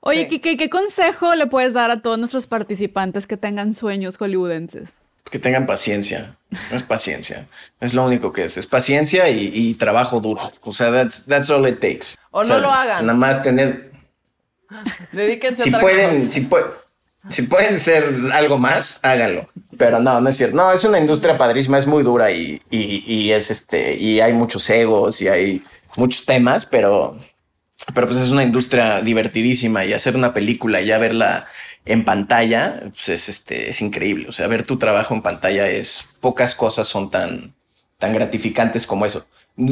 [SPEAKER 1] Oye,
[SPEAKER 3] Sí.
[SPEAKER 1] Kike, ¿qué consejo le puedes dar a todos nuestros participantes que tengan sueños hollywoodenses?
[SPEAKER 6] Que tengan paciencia, no es paciencia, es lo único que es, es paciencia y, y trabajo duro. O sea, that's, that's all it takes.
[SPEAKER 3] O no lo hagan.
[SPEAKER 6] Nada más tener, *laughs*
[SPEAKER 3] Dedíquense
[SPEAKER 6] si
[SPEAKER 3] a otra
[SPEAKER 6] pueden,
[SPEAKER 3] cosa.
[SPEAKER 6] si, pue- si pueden ser algo más, háganlo. Pero no, no es cierto. No, es una industria padrísima, es muy dura y, y, y es este, y hay muchos egos y hay muchos temas, pero, pero pues es una industria divertidísima y hacer una película y ya verla en pantalla, pues es este, es increíble. O sea, ver tu trabajo en pantalla es, pocas cosas son tan, tan gratificantes como eso.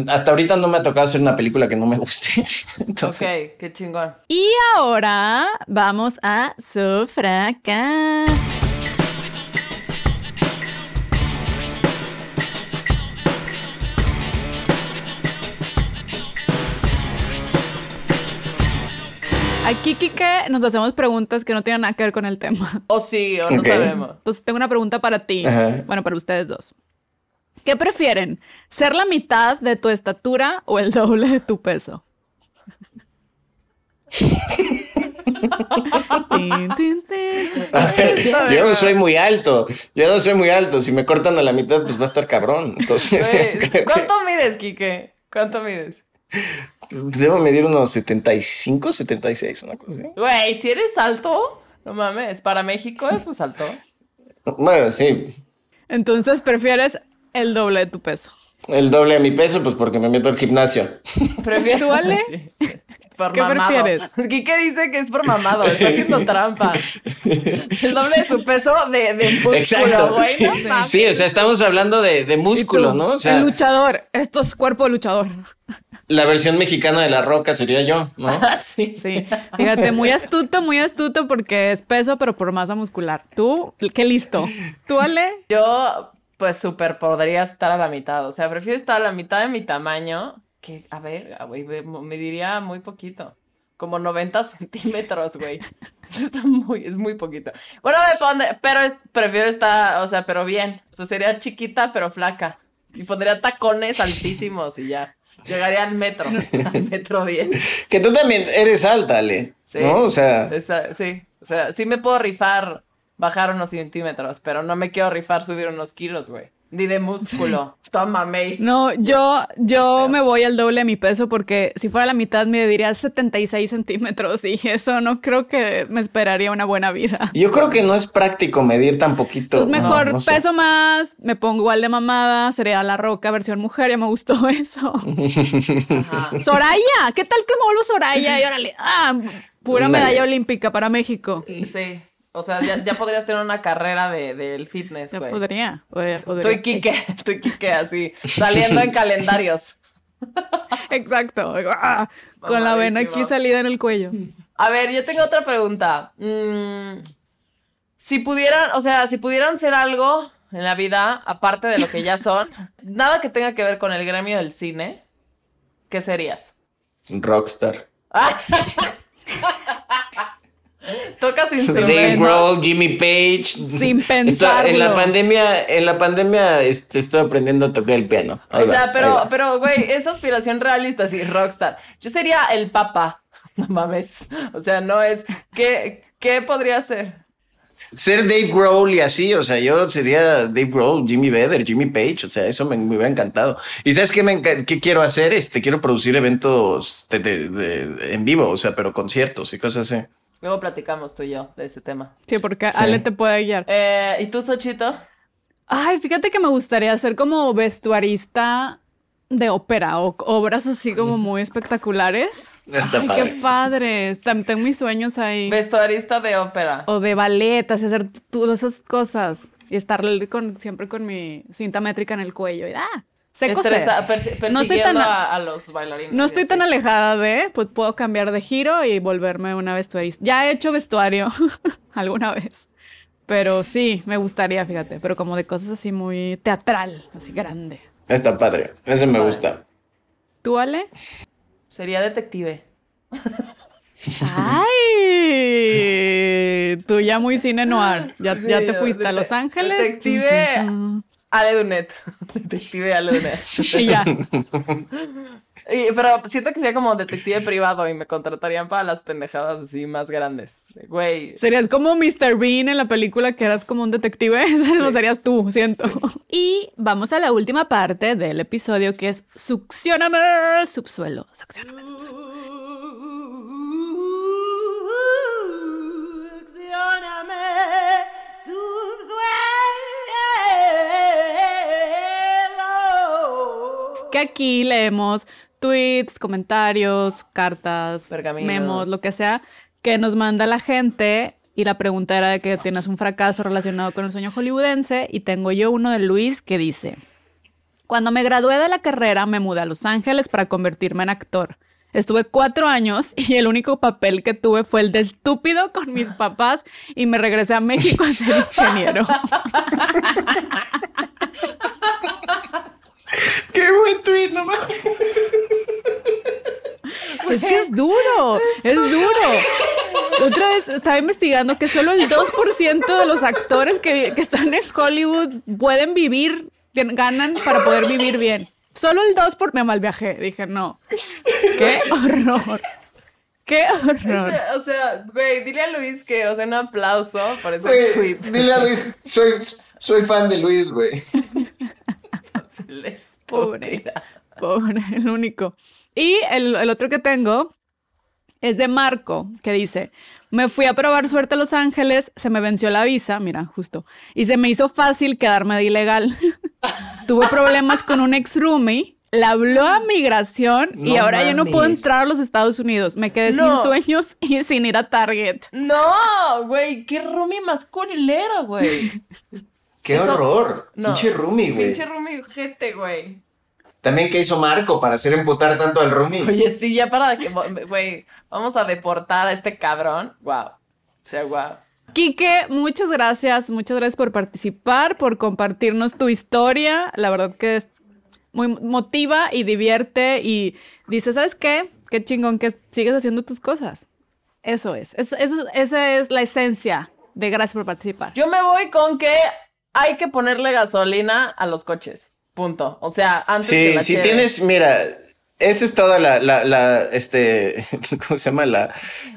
[SPEAKER 6] Hasta ahorita no me ha tocado hacer una película que no me guste. *laughs* Entonces,
[SPEAKER 3] Ok, qué chingón.
[SPEAKER 1] Y ahora vamos a Sufraca. Aquí, Kike, nos hacemos preguntas que no tienen nada que ver con el tema.
[SPEAKER 3] O sí, o no sabemos.
[SPEAKER 1] Entonces, tengo una pregunta para ti.
[SPEAKER 6] Ajá.
[SPEAKER 1] Bueno, para ustedes dos. ¿Qué prefieren? ¿Ser la mitad de tu estatura o el doble de tu peso?
[SPEAKER 6] Ver, yo no soy muy alto. Yo no soy muy alto. Si me cortan a la mitad, pues va a estar cabrón. Entonces, *laughs* que
[SPEAKER 3] ¿Cuánto mides, Kike? ¿Cuánto mides?
[SPEAKER 6] debo medir unos 75, 76, una cosa así.
[SPEAKER 3] Güey, si eres alto, no mames, para México eso es alto.
[SPEAKER 6] Bueno, sí.
[SPEAKER 1] Entonces, prefieres el doble de tu peso.
[SPEAKER 6] El doble de mi peso, pues porque me meto al gimnasio.
[SPEAKER 3] Prefiero.
[SPEAKER 1] ¿Tú, Ale? *laughs*
[SPEAKER 3] Sí. Por
[SPEAKER 1] ¿Qué
[SPEAKER 3] mamado.
[SPEAKER 1] prefieres?
[SPEAKER 3] Kike dice que es por mamado, está haciendo trampa. El doble de su peso de, de músculo,
[SPEAKER 6] Exacto.
[SPEAKER 3] güey.
[SPEAKER 6] Sí.
[SPEAKER 3] no mames.
[SPEAKER 6] Sí, o sea, estamos hablando de, de
[SPEAKER 1] ¿Y
[SPEAKER 6] músculo,
[SPEAKER 1] tú?
[SPEAKER 6] ¿no? O sea,
[SPEAKER 1] el luchador. Esto es cuerpo de luchador.
[SPEAKER 6] la versión mexicana de la roca sería yo, ¿no? *laughs*
[SPEAKER 3] Ah, sí.
[SPEAKER 1] Sí. Fíjate, muy astuto, muy astuto porque es peso, pero por masa muscular. Tú, qué listo. ¿Tú, Ale?
[SPEAKER 3] Yo, pues, súper podría estar a la mitad. O sea, prefiero estar a la mitad de mi tamaño que, a ver, güey, me, diría muy poquito. Como 90 *laughs* centímetros, güey. Está muy, es muy poquito. Bueno, me pondré, pero es- prefiero estar, o sea, pero bien. O sea, sería chiquita, pero flaca. Y pondría tacones altísimos y ya. Llegaría al metro, *laughs* al metro 10.
[SPEAKER 6] Que tú también eres alta, Ale.
[SPEAKER 3] Sí.
[SPEAKER 6] ¿No? O sea,
[SPEAKER 3] Esa- sí, o sea, sí me puedo rifar bajar unos centímetros, pero no me quiero rifar subir unos kilos, güey. Ni de músculo. Toma, May.
[SPEAKER 1] No, yo, yo me voy al doble de mi peso porque si fuera la mitad me diría 76 centímetros y eso no creo que me esperaría una buena vida.
[SPEAKER 6] yo creo que no es práctico medir tan poquito.
[SPEAKER 1] Pues mejor
[SPEAKER 6] No, no sé.
[SPEAKER 1] peso más, me pongo igual de mamada, sería la roca versión mujer, ya me gustó *laughs* eso.
[SPEAKER 3] Ajá.
[SPEAKER 1] Soraya, ¿qué tal que me vuelvo Soraya? Y órale, ah, pura medalla olímpica para México.
[SPEAKER 3] Sí. O sea, ya, ya podrías tener una carrera de, del fitness, güey.
[SPEAKER 1] podría, podría,
[SPEAKER 3] Tú
[SPEAKER 1] podría.
[SPEAKER 3] y Kike, tú y Kike así, saliendo en calendarios. *laughs*
[SPEAKER 1] Exacto. ah, con la vena aquí salida en el cuello.
[SPEAKER 3] A ver, yo tengo otra pregunta. Mm, si pudieran, o sea, si pudieran ser algo en la vida, aparte de lo que ya son, *laughs* nada que tenga que ver con el gremio del cine, ¿qué serías?
[SPEAKER 6] Rockstar. *laughs*
[SPEAKER 3] Tocas
[SPEAKER 6] Dave
[SPEAKER 3] instrumentos.
[SPEAKER 6] Grohl, Jimmy Page.
[SPEAKER 1] Sin
[SPEAKER 6] Esto- en la pandemia, en la pandemia este, estoy aprendiendo a tocar el piano. Ahí
[SPEAKER 3] O sea,
[SPEAKER 6] va,
[SPEAKER 3] pero, pero, güey, es aspiración realista, sí, rockstar. Yo sería el papa. *laughs* No mames. O sea, no es. ¿Qué, qué podría ser?
[SPEAKER 6] Ser Dave Grohl y así, o sea, yo sería Dave Grohl, Jimmy Vedder, Jimmy Page, o sea, eso me, me hubiera encantado. ¿Y sabes qué, me qué quiero hacer? Este, quiero producir eventos de- de- de- de- en vivo, o sea, pero conciertos y cosas así.
[SPEAKER 3] Luego platicamos tú y yo de ese tema.
[SPEAKER 1] Sí, porque
[SPEAKER 6] Sí.
[SPEAKER 1] Ale te puede guiar.
[SPEAKER 3] Eh, ¿Y tú, Sochito?
[SPEAKER 1] Ay, fíjate que me gustaría ser como vestuarista de ópera o obras así como muy espectaculares.
[SPEAKER 6] Está
[SPEAKER 1] Ay,
[SPEAKER 6] padre.
[SPEAKER 1] qué padre. Tam- Tengo mis sueños ahí.
[SPEAKER 3] Vestuarista de ópera.
[SPEAKER 1] O de ballet, así hacer todas esas cosas. Y estar con, siempre con mi cinta métrica en el cuello. Y, ah, sé coser. No estoy tan-
[SPEAKER 3] a, a los bailarines.
[SPEAKER 1] No estoy tan alejada de, pues puedo cambiar de giro y volverme una vestuarista. Ya he hecho vestuario *laughs* alguna vez. Pero sí, me gustaría, fíjate. Pero como de cosas así muy teatral, así grande.
[SPEAKER 6] Está padre, ese me gusta.
[SPEAKER 1] ¿Tú, Ale?
[SPEAKER 3] Sería detective. *laughs*
[SPEAKER 1] ¡Ay! Tú ya muy cine noir. Ya, ya te fuiste a Los Ángeles.
[SPEAKER 3] detective. Ale Dunet. *laughs* detective Ale Dunet.
[SPEAKER 1] Y ya.
[SPEAKER 3] Y- pero siento que sería como detective privado y me contratarían para las pendejadas así más grandes. De, Güey.
[SPEAKER 1] Serías como Mr. Bean en la película que eras como un detective. *laughs* Eso serías tú, siento. Y vamos a la última parte del episodio que es Succioname subsuelo. Succioname subsuelo. Aquí leemos tweets, comentarios, cartas,
[SPEAKER 3] Pergaminos.
[SPEAKER 1] memos, lo que sea, que nos manda la gente. Y la pregunta era de que tienes un fracaso relacionado con el sueño hollywoodense. Y tengo yo uno de Luis que dice: Cuando me gradué de la carrera, me mudé a Los Ángeles para convertirme en actor. Estuve cuatro años y el único papel que tuve fue el de estúpido con mis papás y me regresé a México a ser ingeniero. *laughs*
[SPEAKER 6] ¡Qué buen tweet, no mames!
[SPEAKER 1] Es que es duro, es duro. Otra vez estaba investigando que solo el 2% de los actores que, que están en Hollywood pueden vivir, ganan para poder vivir bien. Solo el 2% por... Me mal viajé. Dije, no. Qué horror. Qué
[SPEAKER 3] O
[SPEAKER 1] horror.
[SPEAKER 3] o sea, güey, dile a Luis que, o sea, un aplauso por ese
[SPEAKER 6] Güey,
[SPEAKER 3] tweet.
[SPEAKER 6] dile a Luis, soy, soy fan de Luis, güey. *laughs*
[SPEAKER 1] Pobre. Pobre, el único. Y el, el otro que tengo es de Marco, que dice, me fui a probar suerte a Los Ángeles, se me venció la visa, mira, justo, y se me hizo fácil quedarme de ilegal. *laughs* Tuve problemas con un ex roomie, la habló a migración y ahora yo no puedo
[SPEAKER 6] mames.
[SPEAKER 1] entrar a los Estados Unidos. Me quedé
[SPEAKER 3] No.
[SPEAKER 1] sin sueños *laughs* y sin ir a Target.
[SPEAKER 3] No, güey, qué roomie más culero, güey.
[SPEAKER 6] ¡Qué
[SPEAKER 3] Eso-
[SPEAKER 6] horror!
[SPEAKER 3] No.
[SPEAKER 6] Pinche Rumi, güey.
[SPEAKER 3] Pinche roomie gente, güey.
[SPEAKER 6] También que hizo Marco para hacer emputar tanto al Rumi.
[SPEAKER 3] Oye, sí, ya para que, güey, vamos a deportar a este cabrón. Wow. O sea, wow.
[SPEAKER 1] Quique, muchas gracias, muchas gracias por participar, por compartirnos tu historia. La verdad que es muy motiva y divierte y dice, ¿sabes qué? Qué chingón que sigues haciendo tus cosas. Eso es, esa es la esencia de gracias por participar.
[SPEAKER 3] Yo me voy con que hay que ponerle gasolina a los coches. Punto. O sea, antes que
[SPEAKER 6] Sí,
[SPEAKER 3] la
[SPEAKER 6] si tienes, mira, esa es toda la, la, la, este, *laughs* ¿cómo se llama? La,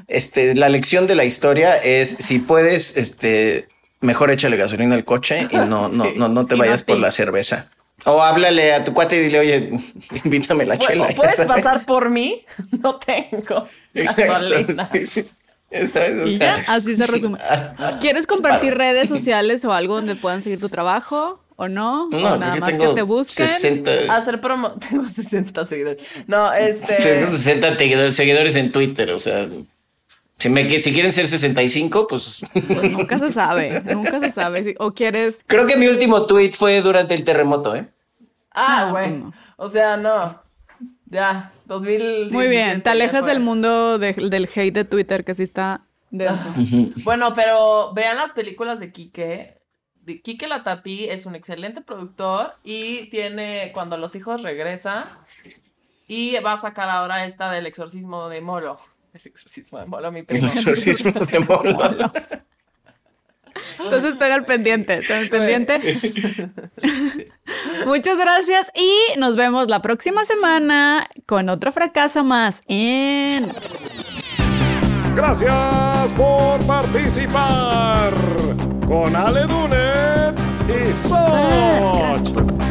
[SPEAKER 6] este, la lección de la historia es si puedes, este, mejor échale gasolina al coche y no, no, *laughs* no, no te
[SPEAKER 1] Y no
[SPEAKER 6] vayas por la cerveza. O háblale a tu cuate y dile, oye, *laughs* invítame la
[SPEAKER 3] Bueno,
[SPEAKER 6] chela.
[SPEAKER 3] ¿Puedes pasar por mí? No tengo gasolina.
[SPEAKER 6] Exacto. sí, sí. ¿Sabes? O
[SPEAKER 1] Y
[SPEAKER 6] sea,
[SPEAKER 1] ya, así se *laughs* resume. ¿Quieres compartir redes *laughs* sociales o algo donde puedan seguir tu trabajo o no?
[SPEAKER 6] No,
[SPEAKER 1] o nada más
[SPEAKER 6] tengo
[SPEAKER 1] que te busquen.
[SPEAKER 6] 60,
[SPEAKER 3] Hacer promo. *laughs* Tengo 60 seguidores. No, este.
[SPEAKER 6] tengo 60 seguidores, en Twitter, o sea, si, me, si quieren ser 65, pues
[SPEAKER 1] Pues nunca se sabe, nunca se sabe. Si- O quieres
[SPEAKER 6] creo que mi último tweet fue durante el terremoto, ¿eh?
[SPEAKER 3] Ah,
[SPEAKER 1] Ah, bueno.
[SPEAKER 3] O sea, no. Ya, 2017.
[SPEAKER 1] Muy bien, te alejas del mundo de- del hate de Twitter, que sí está denso.
[SPEAKER 3] Bueno, pero vean las películas de Quique. de Quique Latapí es un excelente productor y tiene cuando los hijos regresan y va a sacar ahora esta del exorcismo de Molo. El exorcismo de Molo, mi
[SPEAKER 6] El
[SPEAKER 3] primo.
[SPEAKER 6] exorcismo de *laughs* Molo.
[SPEAKER 1] Entonces estén al pendiente, estén al pendiente. *laughs* Muchas gracias y nos vemos la próxima semana con otro fracaso más en...
[SPEAKER 5] Gracias por participar con Ale Dunet y Soch.